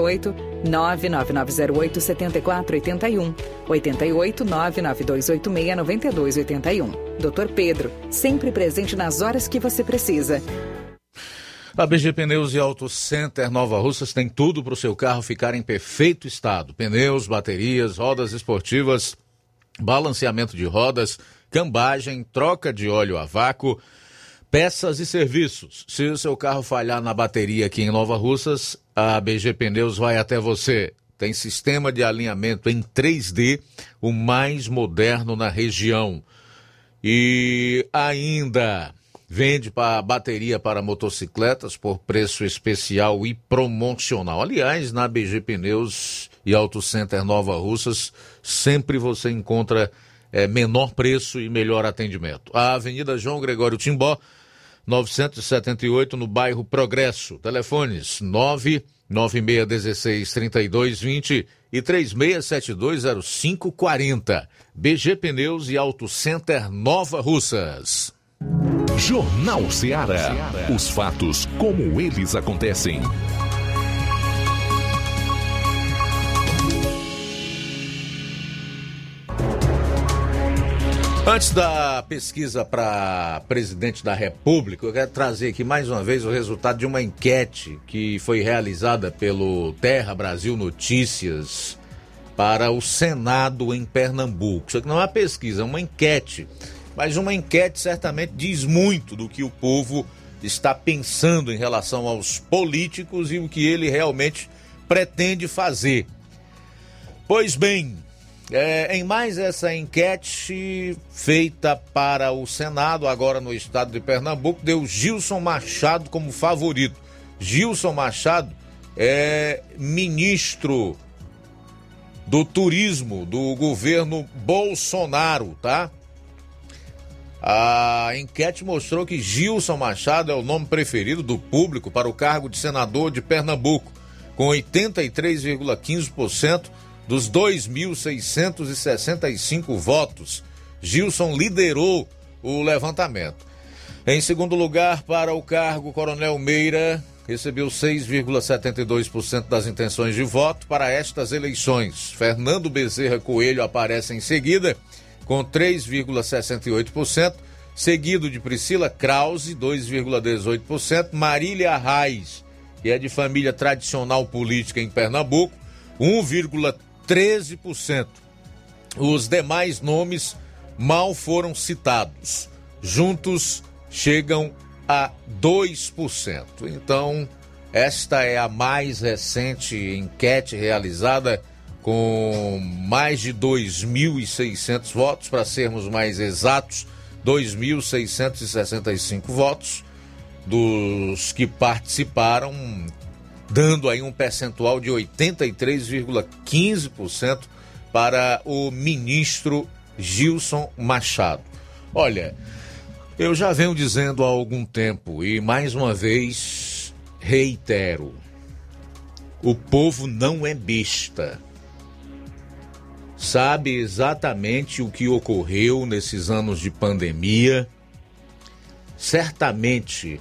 99908 7481 88 99286 9281. Dr. Pedro, sempre presente nas horas que você precisa. A BG Pneus e Auto Center Nova Russas tem tudo para o seu carro ficar em perfeito estado: pneus, baterias, rodas esportivas, balanceamento de rodas cambagem, troca de óleo a vácuo, peças e serviços. Se o seu carro falhar na bateria aqui em Nova Russas, a BG Pneus vai até você. Tem sistema de alinhamento em 3D, o mais moderno na região. E ainda vende para bateria para motocicletas por preço especial e promocional. Aliás, na BG Pneus e Auto Center Nova Russas, sempre você encontra é, menor preço e melhor atendimento. A Avenida João Gregório Timbó, 978, no bairro Progresso. Telefones 996163220 e 36720540. BG Pneus e Auto Center Nova Russas. Jornal Ceará. Os fatos como eles acontecem. Antes da pesquisa para presidente da República, eu quero trazer aqui mais uma vez o resultado de uma enquete que foi realizada pelo Terra Brasil Notícias para o Senado em Pernambuco. Isso aqui não é uma pesquisa, é uma enquete. Mas uma enquete certamente diz muito do que o povo está pensando em relação aos políticos e o que ele realmente pretende fazer. Pois bem, é, em mais essa enquete feita para o Senado, agora no estado de Pernambuco, deu Gilson Machado como favorito. Gilson Machado é ministro do turismo do governo Bolsonaro, tá? A enquete mostrou que Gilson Machado é o nome preferido do público para o cargo de senador de Pernambuco, com 83,15% dos 2.665 votos, Gilson liderou o levantamento. Em segundo lugar, para o cargo, Coronel Meira recebeu 6,72% das intenções de voto para estas eleições. Fernando Bezerra Coelho aparece em seguida, com 3,68%, seguido de Priscila Krause, 2,18%, Marília Arraes, que é de família tradicional política em Pernambuco, 1,3%. 13%. Os demais nomes mal foram citados. Juntos chegam a 2%. Então, esta é a mais recente enquete realizada com mais de 2.600 votos, para sermos mais exatos, 2.665 votos dos que participaram dando aí um percentual de 83,15% para o ministro Gilson Machado. Olha, eu já venho dizendo há algum tempo e mais uma vez reitero: o povo não é besta. Sabe exatamente o que ocorreu nesses anos de pandemia. Certamente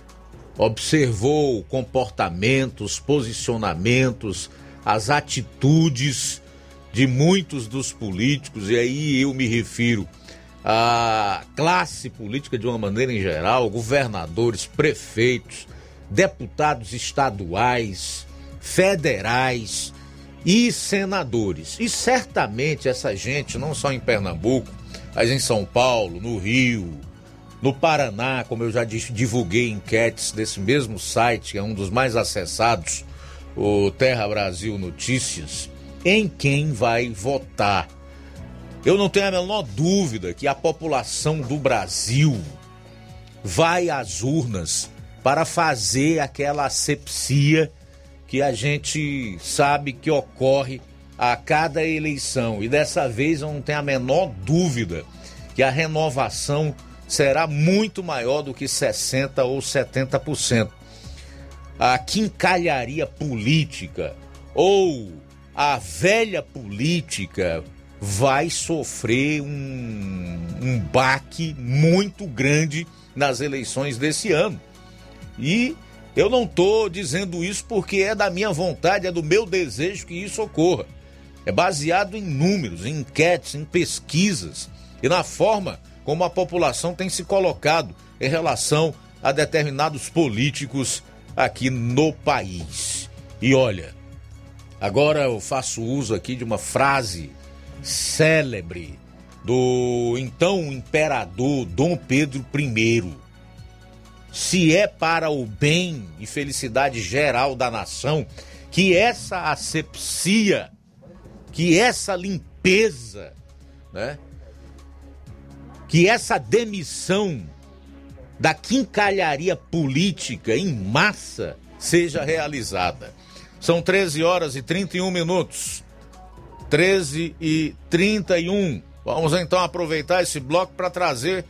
observou comportamentos, posicionamentos, as atitudes de muitos dos políticos, e aí eu me refiro à classe política de uma maneira em geral, governadores, prefeitos, deputados estaduais, federais e senadores. E certamente essa gente, não só em Pernambuco, mas em São Paulo, no Rio, no Paraná, como eu já divulguei enquetes desse mesmo site, que é um dos mais acessados, o Terra Brasil Notícias, em quem vai votar. Eu não tenho a menor dúvida que a população do Brasil vai às urnas para fazer aquela asepsia que a gente sabe que ocorre a cada eleição. E dessa vez eu não tenho a menor dúvida que a renovação será muito maior do que 60% ou 70%. A quincalharia política ou a velha política vai sofrer um, um baque muito grande nas eleições desse ano. E eu não estou dizendo isso porque é da minha vontade, é do meu desejo que isso ocorra. É baseado em números, em enquetes, em pesquisas e na forma como a população tem se colocado em relação a determinados políticos aqui no país. E olha, agora eu faço uso aqui de uma frase célebre do então imperador Dom Pedro I. Se é para o bem e felicidade geral da nação que essa asepsia, que essa limpeza, né, que essa demissão da quincalharia política em massa seja realizada. São 13 horas e 31 minutos. 13 e 31. Vamos então aproveitar esse bloco para trazer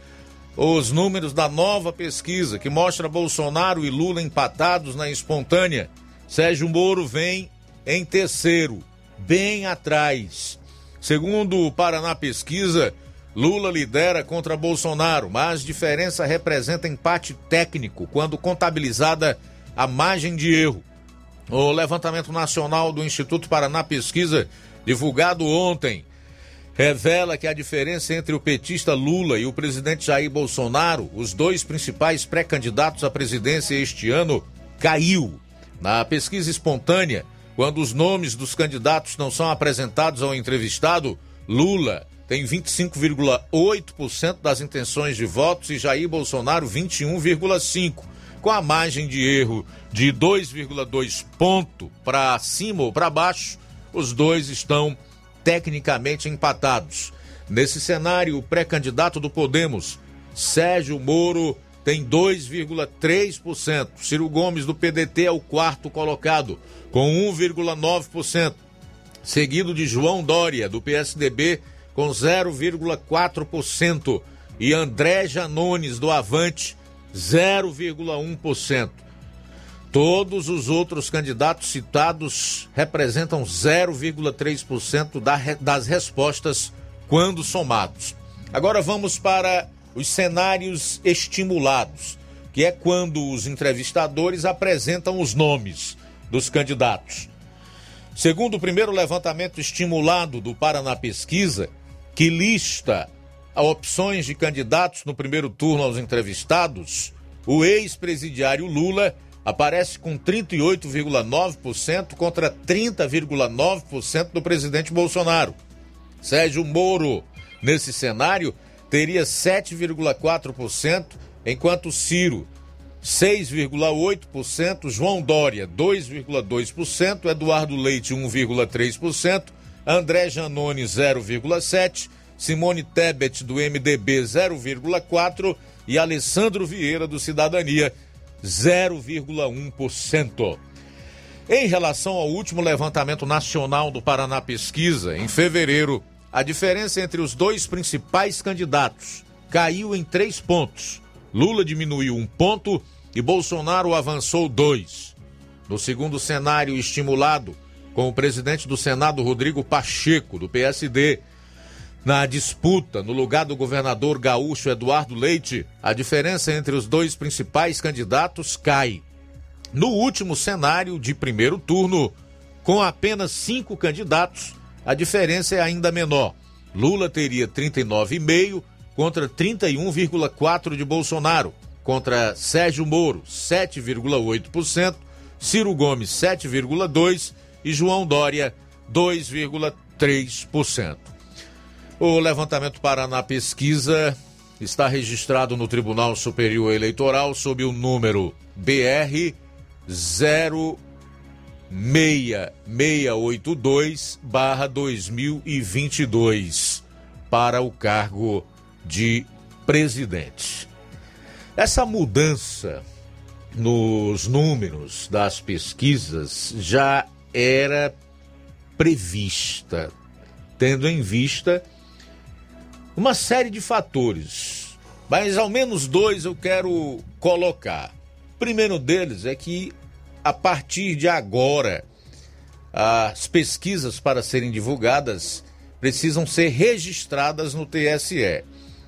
os números da nova pesquisa que mostra Bolsonaro e Lula empatados na espontânea. Sérgio Moro vem em terceiro, bem atrás. Segundo o Paraná Pesquisa, Lula lidera contra Bolsonaro, mas diferença representa empate técnico quando contabilizada a margem de erro. O levantamento nacional do Instituto Paraná Pesquisa, divulgado ontem, revela que a diferença entre o petista Lula e o presidente Jair Bolsonaro, os dois principais pré-candidatos à presidência este ano, caiu. Na pesquisa espontânea, quando os nomes dos candidatos não são apresentados ao entrevistado, Lula tem 25,8% das intenções de votos e Jair Bolsonaro 21,5%, com a margem de erro de 2,2 ponto para cima ou para baixo, os dois estão tecnicamente empatados. Nesse cenário, o pré-candidato do Podemos, Sérgio Moro, tem 2,3%. Ciro Gomes do PDT é o quarto colocado, com 1,9%, seguido de João Dória do PSDB com 0,4% e André Janones do Avante 0,1%. Todos os outros candidatos citados representam 0,3% das respostas quando somados. Agora vamos para os cenários estimulados, que é quando os entrevistadores apresentam os nomes dos candidatos. Segundo o primeiro levantamento estimulado do Paraná Pesquisa, que lista opções de candidatos no primeiro turno aos entrevistados, o ex-presidiário Lula aparece com 38,9% contra 30,9% do presidente Bolsonaro. Sérgio Moro, nesse cenário, teria 7,4%, enquanto Ciro 6,8%, João Dória 2,2%, Eduardo Leite 1,3%, André Janone 0,7%, Simone Tebet do MDB 0,4% e Alessandro Vieira do Cidadania 0,1%. Em relação ao último levantamento nacional do Paraná Pesquisa, em fevereiro, a diferença entre os dois principais candidatos caiu em três pontos. Lula diminuiu um ponto e Bolsonaro avançou dois. No segundo cenário estimulado, com o presidente do Senado, Rodrigo Pacheco, do PSD, na disputa no lugar do governador gaúcho Eduardo Leite, a diferença entre os dois principais candidatos cai. No último cenário de primeiro turno, com apenas cinco candidatos, a diferença é ainda menor. Lula teria 39,5 contra 31,4 de Bolsonaro, contra Sérgio Moro, 7,8%, Ciro Gomes, 7,2% e João Dória, 2,3%. O levantamento Paraná Pesquisa está registrado no Tribunal Superior Eleitoral sob o número BR 06682-2022 para o cargo de presidente. Essa mudança nos números das pesquisas já era prevista, tendo em vista uma série de fatores, mas ao menos dois eu quero colocar. O primeiro deles é que a partir de agora as pesquisas para serem divulgadas precisam ser registradas no TSE.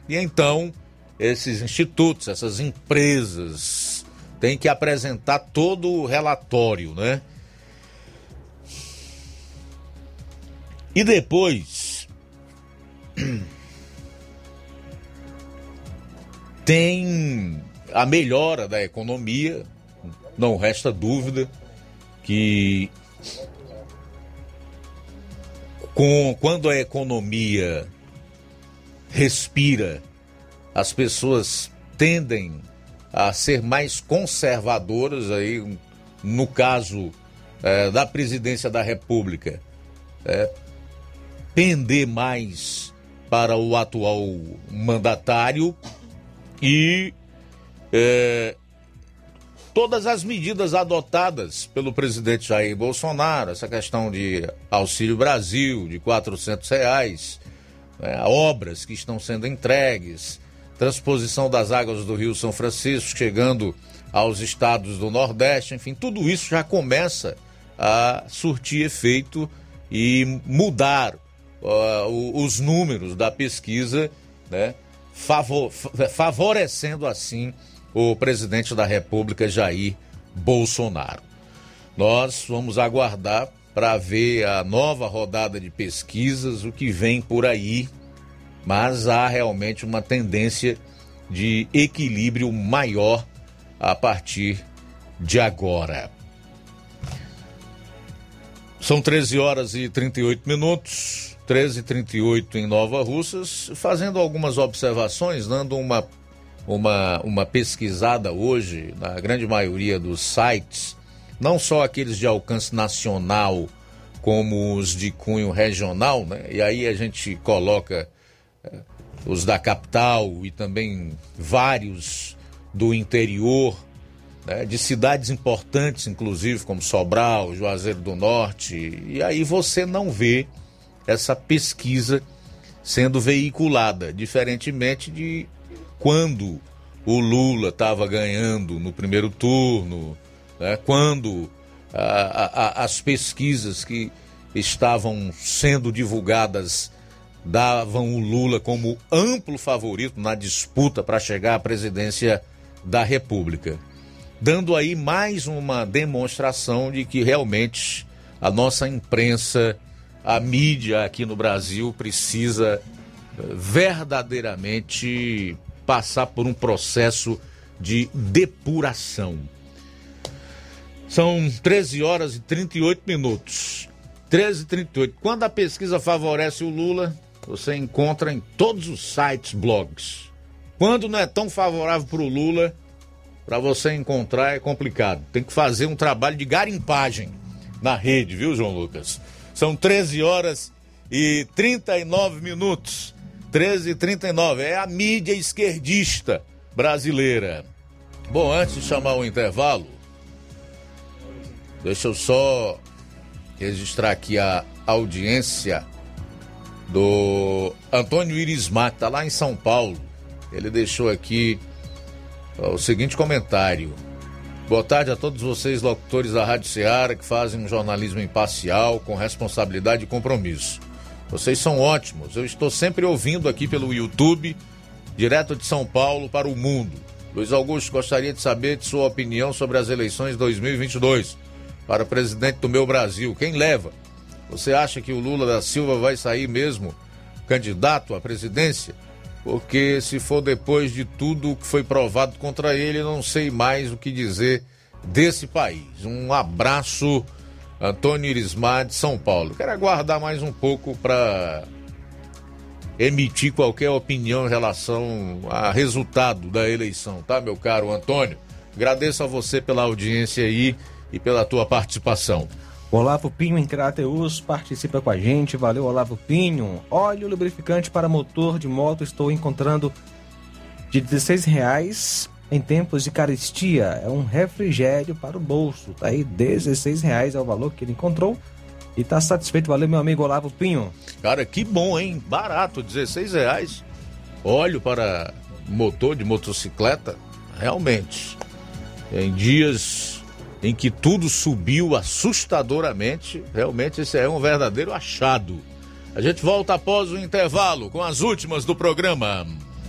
E então esses institutos, essas empresas têm que apresentar todo o relatório, né? E depois tem a melhora da economia, não resta dúvida que com quando a economia respira, as pessoas tendem a ser mais conservadoras aí no caso é, da presidência da República é, pender mais para o atual mandatário e é, todas as medidas adotadas pelo presidente Jair Bolsonaro, essa questão de Auxílio Brasil, de quatrocentos reais, né, obras que estão sendo entregues, transposição das águas do Rio São Francisco chegando aos estados do Nordeste, enfim, tudo isso já começa a surtir efeito e mudar uh, os números da pesquisa, né, favor, favorecendo assim o presidente da República Jair Bolsonaro. Nós vamos aguardar para ver a nova rodada de pesquisas, o que vem por aí, mas há realmente uma tendência de equilíbrio maior a partir de agora. São 13 horas e 38 minutos, 13 e 38 em Nova Russas, fazendo algumas observações, dando uma uma, uma pesquisada hoje na grande maioria dos sites, não só aqueles de alcance nacional, como os de cunho regional, né? E aí a gente coloca eh, os da capital e também vários do interior, né? de cidades importantes, inclusive, como Sobral, Juazeiro do Norte, e aí você não vê essa pesquisa sendo veiculada, diferentemente de quando o Lula estava ganhando no primeiro turno, né? quando a, a, as pesquisas que estavam sendo divulgadas davam o Lula como amplo favorito na disputa para chegar à presidência da República. Dando aí mais uma demonstração de que realmente a nossa imprensa, a mídia aqui no Brasil precisa eh, verdadeiramente passar por um processo de depuração. São 13 horas e 38 minutos. 13 e 38. Quando a pesquisa favorece o Lula, você encontra em todos os sites, blogs. Quando não é tão favorável para o Lula, para você encontrar é complicado. Tem que fazer um trabalho de garimpagem na rede, viu, João Lucas? São 13 horas e 39 minutos. 13h39. É a mídia esquerdista brasileira. Bom, antes de chamar o intervalo, deixa eu só registrar aqui a audiência do Antônio Irismar, que está lá em São Paulo. Ele deixou aqui o seguinte comentário. Boa tarde a todos vocês, locutores da Rádio Ceará, que fazem um jornalismo imparcial, com responsabilidade e compromisso. Vocês são ótimos. Eu estou sempre ouvindo aqui pelo YouTube, direto de São Paulo para o mundo. Luiz Augusto, gostaria de saber de sua opinião sobre as eleições 2022 para presidente do meu Brasil. Quem leva? Você acha que o Lula da Silva vai sair mesmo candidato à presidência? Porque se for depois de tudo que foi provado contra ele, não sei mais o que dizer desse país. Um abraço, Antônio Irismar de São Paulo. Quero aguardar mais um pouco para emitir qualquer opinião em relação a resultado da eleição, tá, meu caro Antônio? Agradeço a você pela audiência aí e pela tua participação. Olavo Pinho em Crateus participa com a gente. Valeu, Olavo Pinho. Óleo lubrificante para motor de moto estou encontrando de 16 reais em tempos de caristia. É um refrigério para o bolso. Tá aí, 16 reais é o valor que ele encontrou. E tá satisfeito. Valeu, meu amigo Olavo Pinho. Cara, que bom, hein? Barato, 16 reais. Óleo para motor de motocicleta. Realmente. Em dias em que tudo subiu assustadoramente. Realmente esse é um verdadeiro achado. A gente volta após o intervalo com as últimas do programa.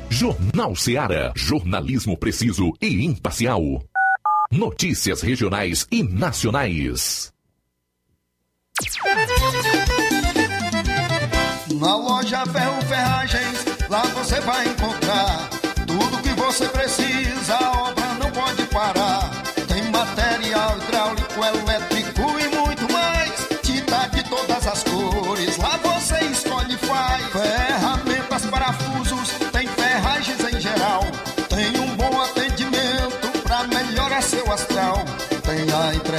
Jornal Seara. Jornalismo preciso e imparcial. Notícias regionais e nacionais. Na loja Ferro Ferragens, lá você vai encontrar tudo que você precisa.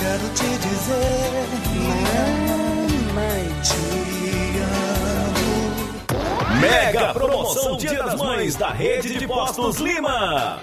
Quero te dizer, mamãe, te amo. Mega promoção Dia das Mães da Rede de Postos Lima.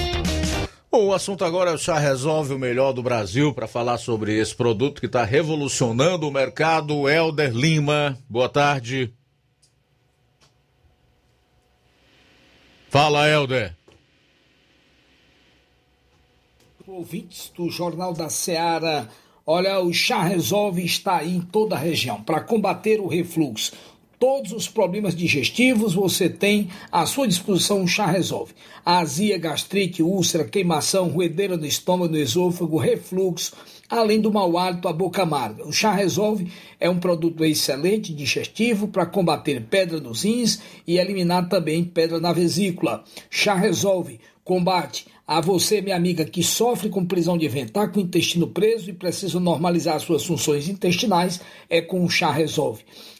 Bom, o assunto agora o Chá Resolve o melhor do Brasil para falar sobre esse produto que está revolucionando o mercado. Helder Lima, boa tarde. Fala, Helder. Ouvintes do Jornal da Seara, olha, o Chá Resolve está aí em toda a região para combater o refluxo todos os problemas digestivos, você tem à sua disposição o chá resolve. Azia, gastrite, úlcera, queimação, ruedeira no estômago, no esôfago, refluxo, além do mau hálito, a boca amarga. O chá resolve é um produto excelente digestivo para combater pedra nos rins e eliminar também pedra na vesícula. Chá resolve combate a você, minha amiga, que sofre com prisão de ventre, com o intestino preso e precisa normalizar suas funções intestinais, é com o chá resolve.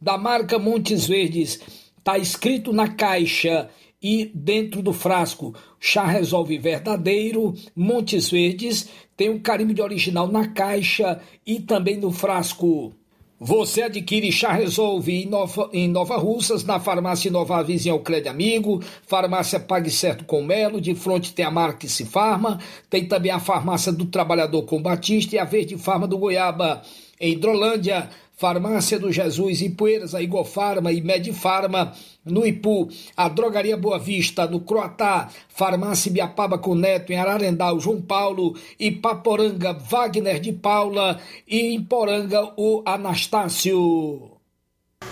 da marca Montes Verdes. Está escrito na caixa e dentro do frasco. Chá Resolve Verdadeiro, Montes Verdes. Tem um carimbo de original na caixa e também no frasco. Você adquire Chá Resolve em Nova, em Nova Russas, na farmácia Nova Vizinha Alcrede Amigo, farmácia Pague Certo com Melo, de frente tem a Marques Farma, tem também a farmácia do Trabalhador com Batista e a Verde Farma do Goiaba. Em Hidrolândia, Farmácia do Jesus, Ipueiras, a Igofarma e Medifarma, no Ipu, a Drogaria Boa Vista, no Croatá, Farmácia Biapaba com Neto, em Ararendal, João Paulo, e Paporanga, Wagner de Paula, e em Poranga, o Anastácio.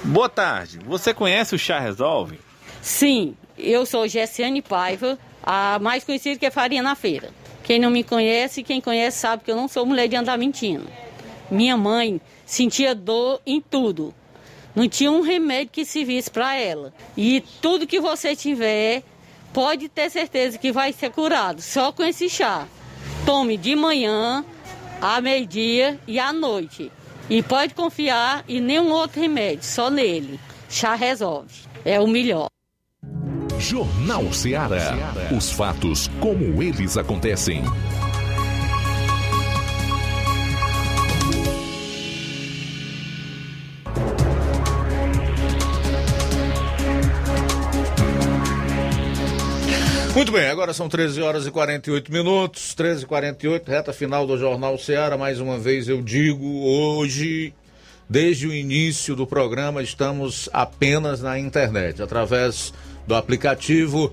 Boa tarde, você conhece o Chá Resolve? Sim, eu sou Gessiane Paiva, a mais conhecida que é Farinha na Feira. Quem não me conhece, quem conhece sabe que eu não sou mulher de andar mentindo. Minha mãe sentia dor em tudo. Não tinha um remédio que servisse para ela. E tudo que você tiver, pode ter certeza que vai ser curado, só com esse chá. Tome de manhã, à meio-dia e à noite. E pode confiar em nenhum outro remédio, só nele. Chá resolve. É o melhor. Jornal Ceará. Os fatos como eles acontecem. Muito bem, agora são 13 horas e 48 minutos, 13 e 48 reta final do Jornal Ceará. Mais uma vez eu digo, hoje, desde o início do programa, estamos apenas na internet, através do aplicativo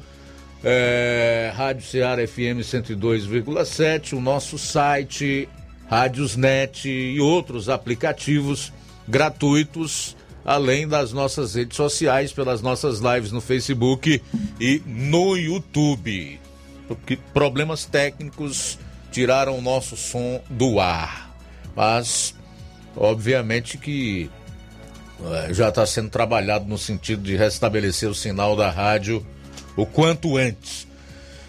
é, Rádio Ceará FM 102,7, o nosso site, Rádiosnet e outros aplicativos gratuitos além das nossas redes sociais, pelas nossas lives no Facebook e no YouTube. Porque problemas técnicos tiraram o nosso som do ar. Mas, obviamente que é, já está sendo trabalhado no sentido de restabelecer o sinal da rádio o quanto antes.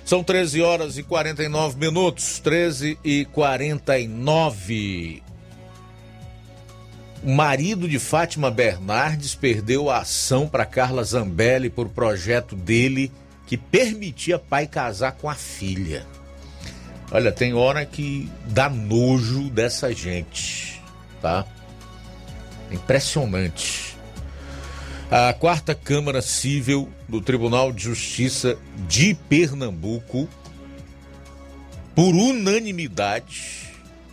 São 13 horas e 49 minutos, 13 e 49. O marido de Fátima Bernardes perdeu a ação para Carla Zambelli por projeto dele que permitia pai casar com a filha. Olha, tem hora que dá nojo dessa gente, tá? Impressionante. A quarta Câmara Civil do Tribunal de Justiça de Pernambuco, por unanimidade,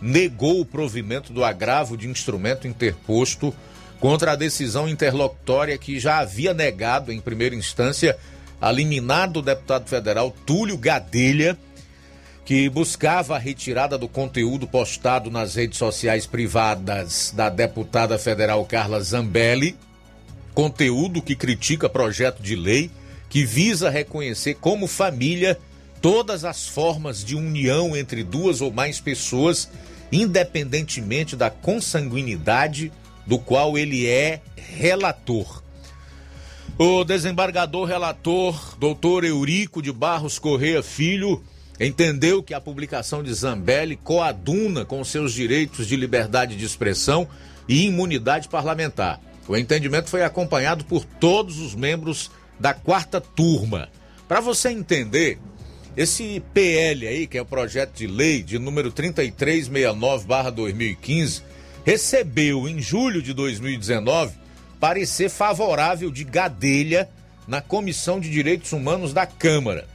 negou o provimento do agravo de instrumento interposto contra a decisão interlocutória que já havia negado em primeira instância a liminar do deputado federal Túlio Gadelha, que buscava a retirada do conteúdo postado nas redes sociais privadas da deputada federal Carla Zambelli, conteúdo que critica projeto de lei que visa reconhecer como família todas as formas de união entre duas ou mais pessoas, independentemente da consanguinidade do qual ele é relator. O desembargador relator, doutor Eurico de Barros Correia Filho, entendeu que a publicação de Zambelli coaduna com seus direitos de liberdade de expressão e imunidade parlamentar. O entendimento foi acompanhado por todos os membros da quarta turma. Para você entender, esse PL aí, que é o projeto de lei de número 3369/2015, recebeu em julho de 2019 parecer favorável de Gadelha na Comissão de Direitos Humanos da Câmara.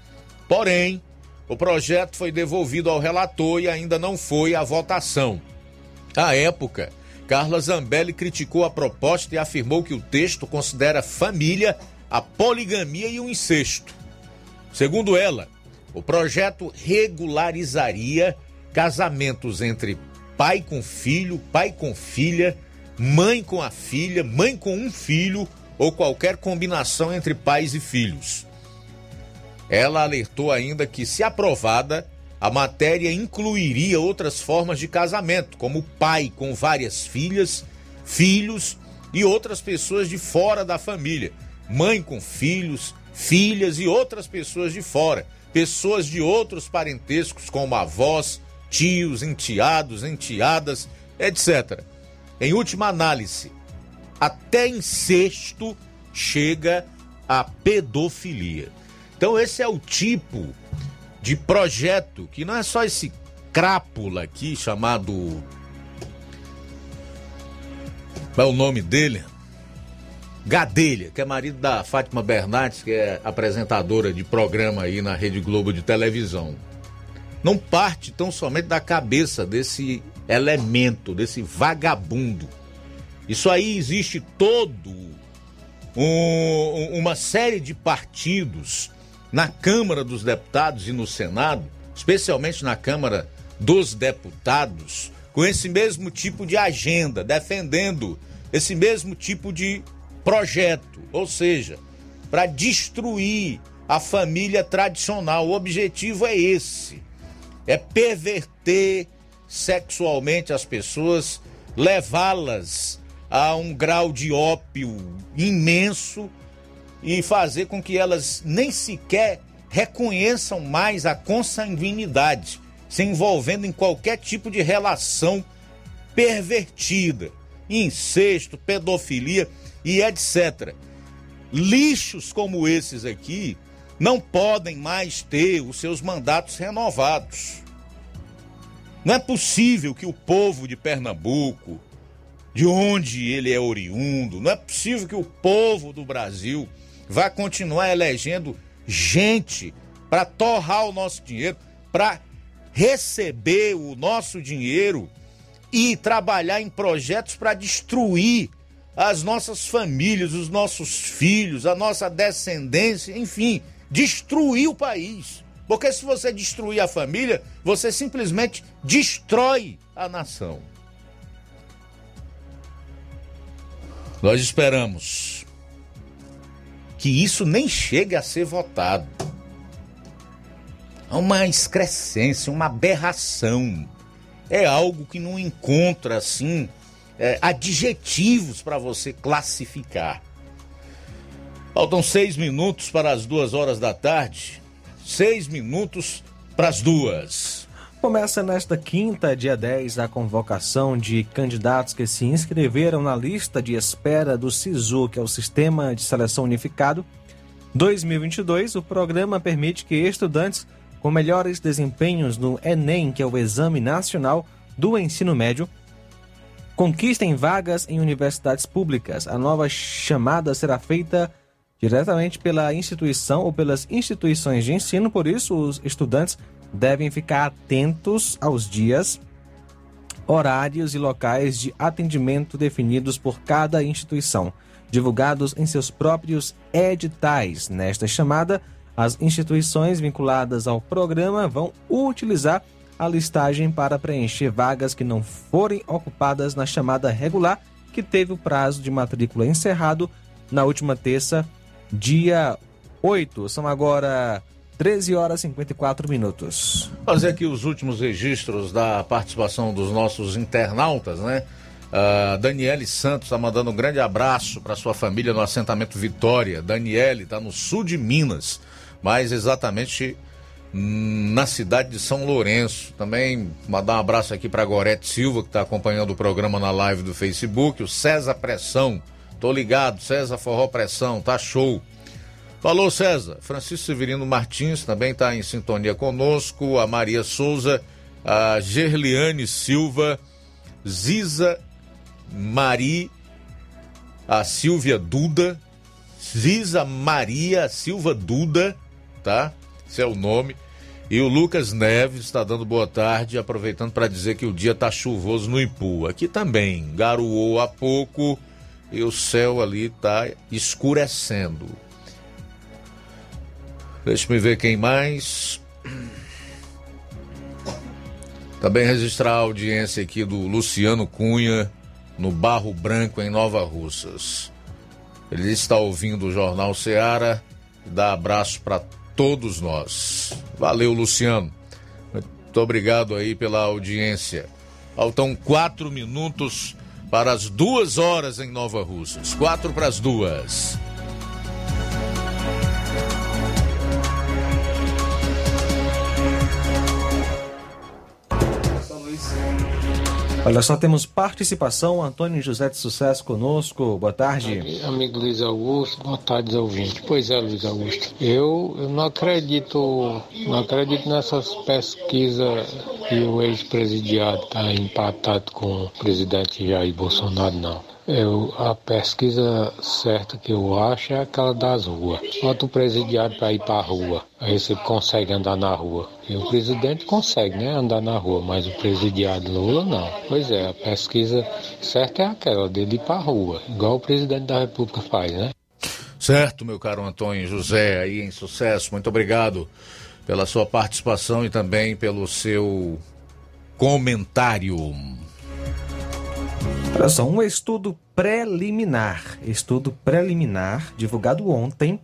Porém, o projeto foi devolvido ao relator e ainda não foi à votação. À época, Carla Zambelli criticou a proposta e afirmou que o texto considera família a poligamia e o incesto. Segundo ela, o projeto regularizaria casamentos entre pai com filho, pai com filha, mãe com a filha, mãe com um filho ou qualquer combinação entre pais e filhos. Ela alertou ainda que, se aprovada, a matéria incluiria outras formas de casamento, como pai com várias filhas, filhos e outras pessoas de fora da família, mãe com filhos, filhas e outras pessoas de fora, pessoas de outros parentescos, como avós, tios, enteados, enteadas, etc. Em última análise, até incesto chega a pedofilia. Então esse é o tipo de projeto que não é só esse crápula aqui chamado qual é o nome dele? Gadelha, que é marido da Fátima Bernardes, que é apresentadora de programa aí na Rede Globo de televisão. Não parte tão somente da cabeça desse elemento, desse vagabundo. Isso aí existe todo um, uma série de partidos na Câmara dos Deputados e no Senado, especialmente na Câmara dos Deputados, com esse mesmo tipo de agenda, defendendo esse mesmo tipo de projeto, ou seja, para destruir a família tradicional. O objetivo é esse: é perverter sexualmente as pessoas, levá-las a um grau de ópio imenso e fazer com que elas nem sequer reconheçam mais a consanguinidade, se envolvendo em qualquer tipo de relação pervertida, incesto, pedofilia e etc. Lixos como esses aqui não podem mais ter os seus mandatos renovados. Não é possível que o povo de Pernambuco, de onde ele é oriundo, não é possível que o povo do Brasil vai continuar elegendo gente para torrar o nosso dinheiro, para receber o nosso dinheiro e trabalhar em projetos para destruir as nossas famílias, os nossos filhos, a nossa descendência, enfim, destruir o país. Porque se você destruir a família, você simplesmente destrói a nação. Nós esperamos que isso nem chegue a ser votado. É uma excrescência, uma aberração. É algo que não encontra, assim, é, adjetivos para você classificar. Faltam seis minutos para as duas horas da tarde. Seis minutos para as duas. Começa nesta quinta, dia 10, a convocação de candidatos que se inscreveram na lista de espera do SISU, que é o Sistema de Seleção Unificado 2022. O programa permite que estudantes com melhores desempenhos no Enem, que é o Exame Nacional do Ensino Médio, conquistem vagas em universidades públicas. A nova chamada será feita diretamente pela instituição ou pelas instituições de ensino, por isso os estudantes devem ficar atentos aos dias, horários e locais de atendimento definidos por cada instituição, divulgados em seus próprios editais. Nesta chamada, as instituições vinculadas ao programa vão utilizar a listagem para preencher vagas que não forem ocupadas na chamada regular, que teve o prazo de matrícula encerrado na última terça, dia 8. São agora 13 horas e 54 minutos. Fazer aqui os últimos registros da participação dos nossos internautas, né? Uh, Daniele Santos está mandando um grande abraço para sua família no assentamento Vitória. Daniele está no sul de Minas, mais exatamente na cidade de São Lourenço. Também mandar um abraço aqui para Gorete Silva, que está acompanhando o programa na live do Facebook. O César Pressão, tô ligado, César Forró Pressão, tá show. Falou César. Francisco Severino Martins também está em sintonia conosco. A Maria Souza, a Gerliane Silva, Ziza Mari, a Silvia Duda, Ziza Maria Silva Duda, tá? Esse é o nome. E o Lucas Neves está dando boa tarde, aproveitando para dizer que o dia tá chuvoso no Ipu. Aqui também, garoou há pouco e o céu ali tá escurecendo. Deixa me ver quem mais. Também registrar a audiência aqui do Luciano Cunha, no Barro Branco, em Nova Russas. Ele está ouvindo o Jornal Seara dá abraço para todos nós. Valeu, Luciano. Muito obrigado aí pela audiência. Faltam quatro minutos para as duas horas em Nova Russas. Quatro para as duas. Olha só, temos participação. Antônio José de Sucesso conosco. Boa tarde. Amigo Luiz Augusto, boa tarde, ouvinte. Pois é, Luiz Augusto. Eu, eu não acredito, não acredito nessas pesquisas que o ex-presidiário está empatado com o presidente Jair Bolsonaro, não. Eu, a pesquisa certa que eu acho é aquela das ruas. Bota o presidiário para ir para a rua. Aí você consegue andar na rua. E o presidente consegue, né? Andar na rua, mas o presidiário Lula não. Pois é, a pesquisa certa é aquela dele ir para a rua. Igual o presidente da República faz, né? Certo, meu caro Antônio José, aí em sucesso. Muito obrigado pela sua participação e também pelo seu comentário. Olha só, um estudo preliminar, estudo preliminar divulgado ontem,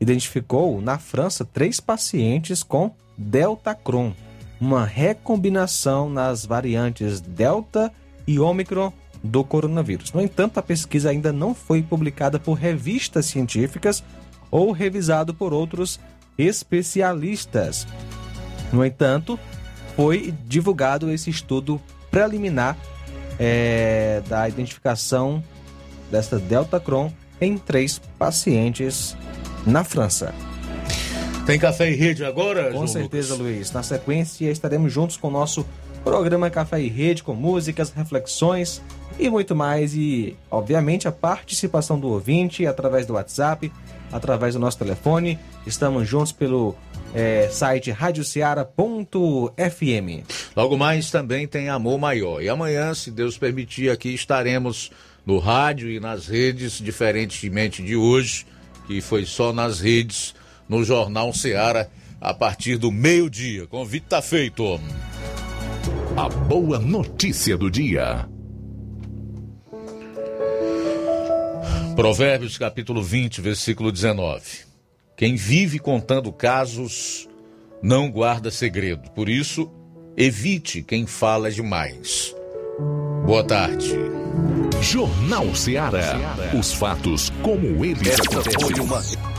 identificou na França três pacientes com Delta Cron, uma recombinação nas variantes Delta e Ômicron do coronavírus. No entanto, a pesquisa ainda não foi publicada por revistas científicas ou revisado por outros especialistas. No entanto, foi divulgado esse estudo preliminar é, da identificação desta Delta Cron em três pacientes na França. Tem café e rede agora? Com João certeza, Lucas? Luiz. Na sequência, estaremos juntos com o nosso programa Café e Rede, com músicas, reflexões e muito mais. E, obviamente, a participação do ouvinte através do WhatsApp, através do nosso telefone. Estamos juntos pelo é, site radioceara.fm. Logo mais também tem Amor Maior. E amanhã, se Deus permitir, aqui estaremos no rádio e nas redes, diferentemente de hoje, que foi só nas redes, no Jornal Seara, a partir do meio-dia. Convite está feito. A boa notícia do dia. Provérbios capítulo 20, versículo 19. Quem vive contando casos não guarda segredo. Por isso, evite quem fala demais. Boa tarde. Jornal Seara. Os fatos como eles acontecem.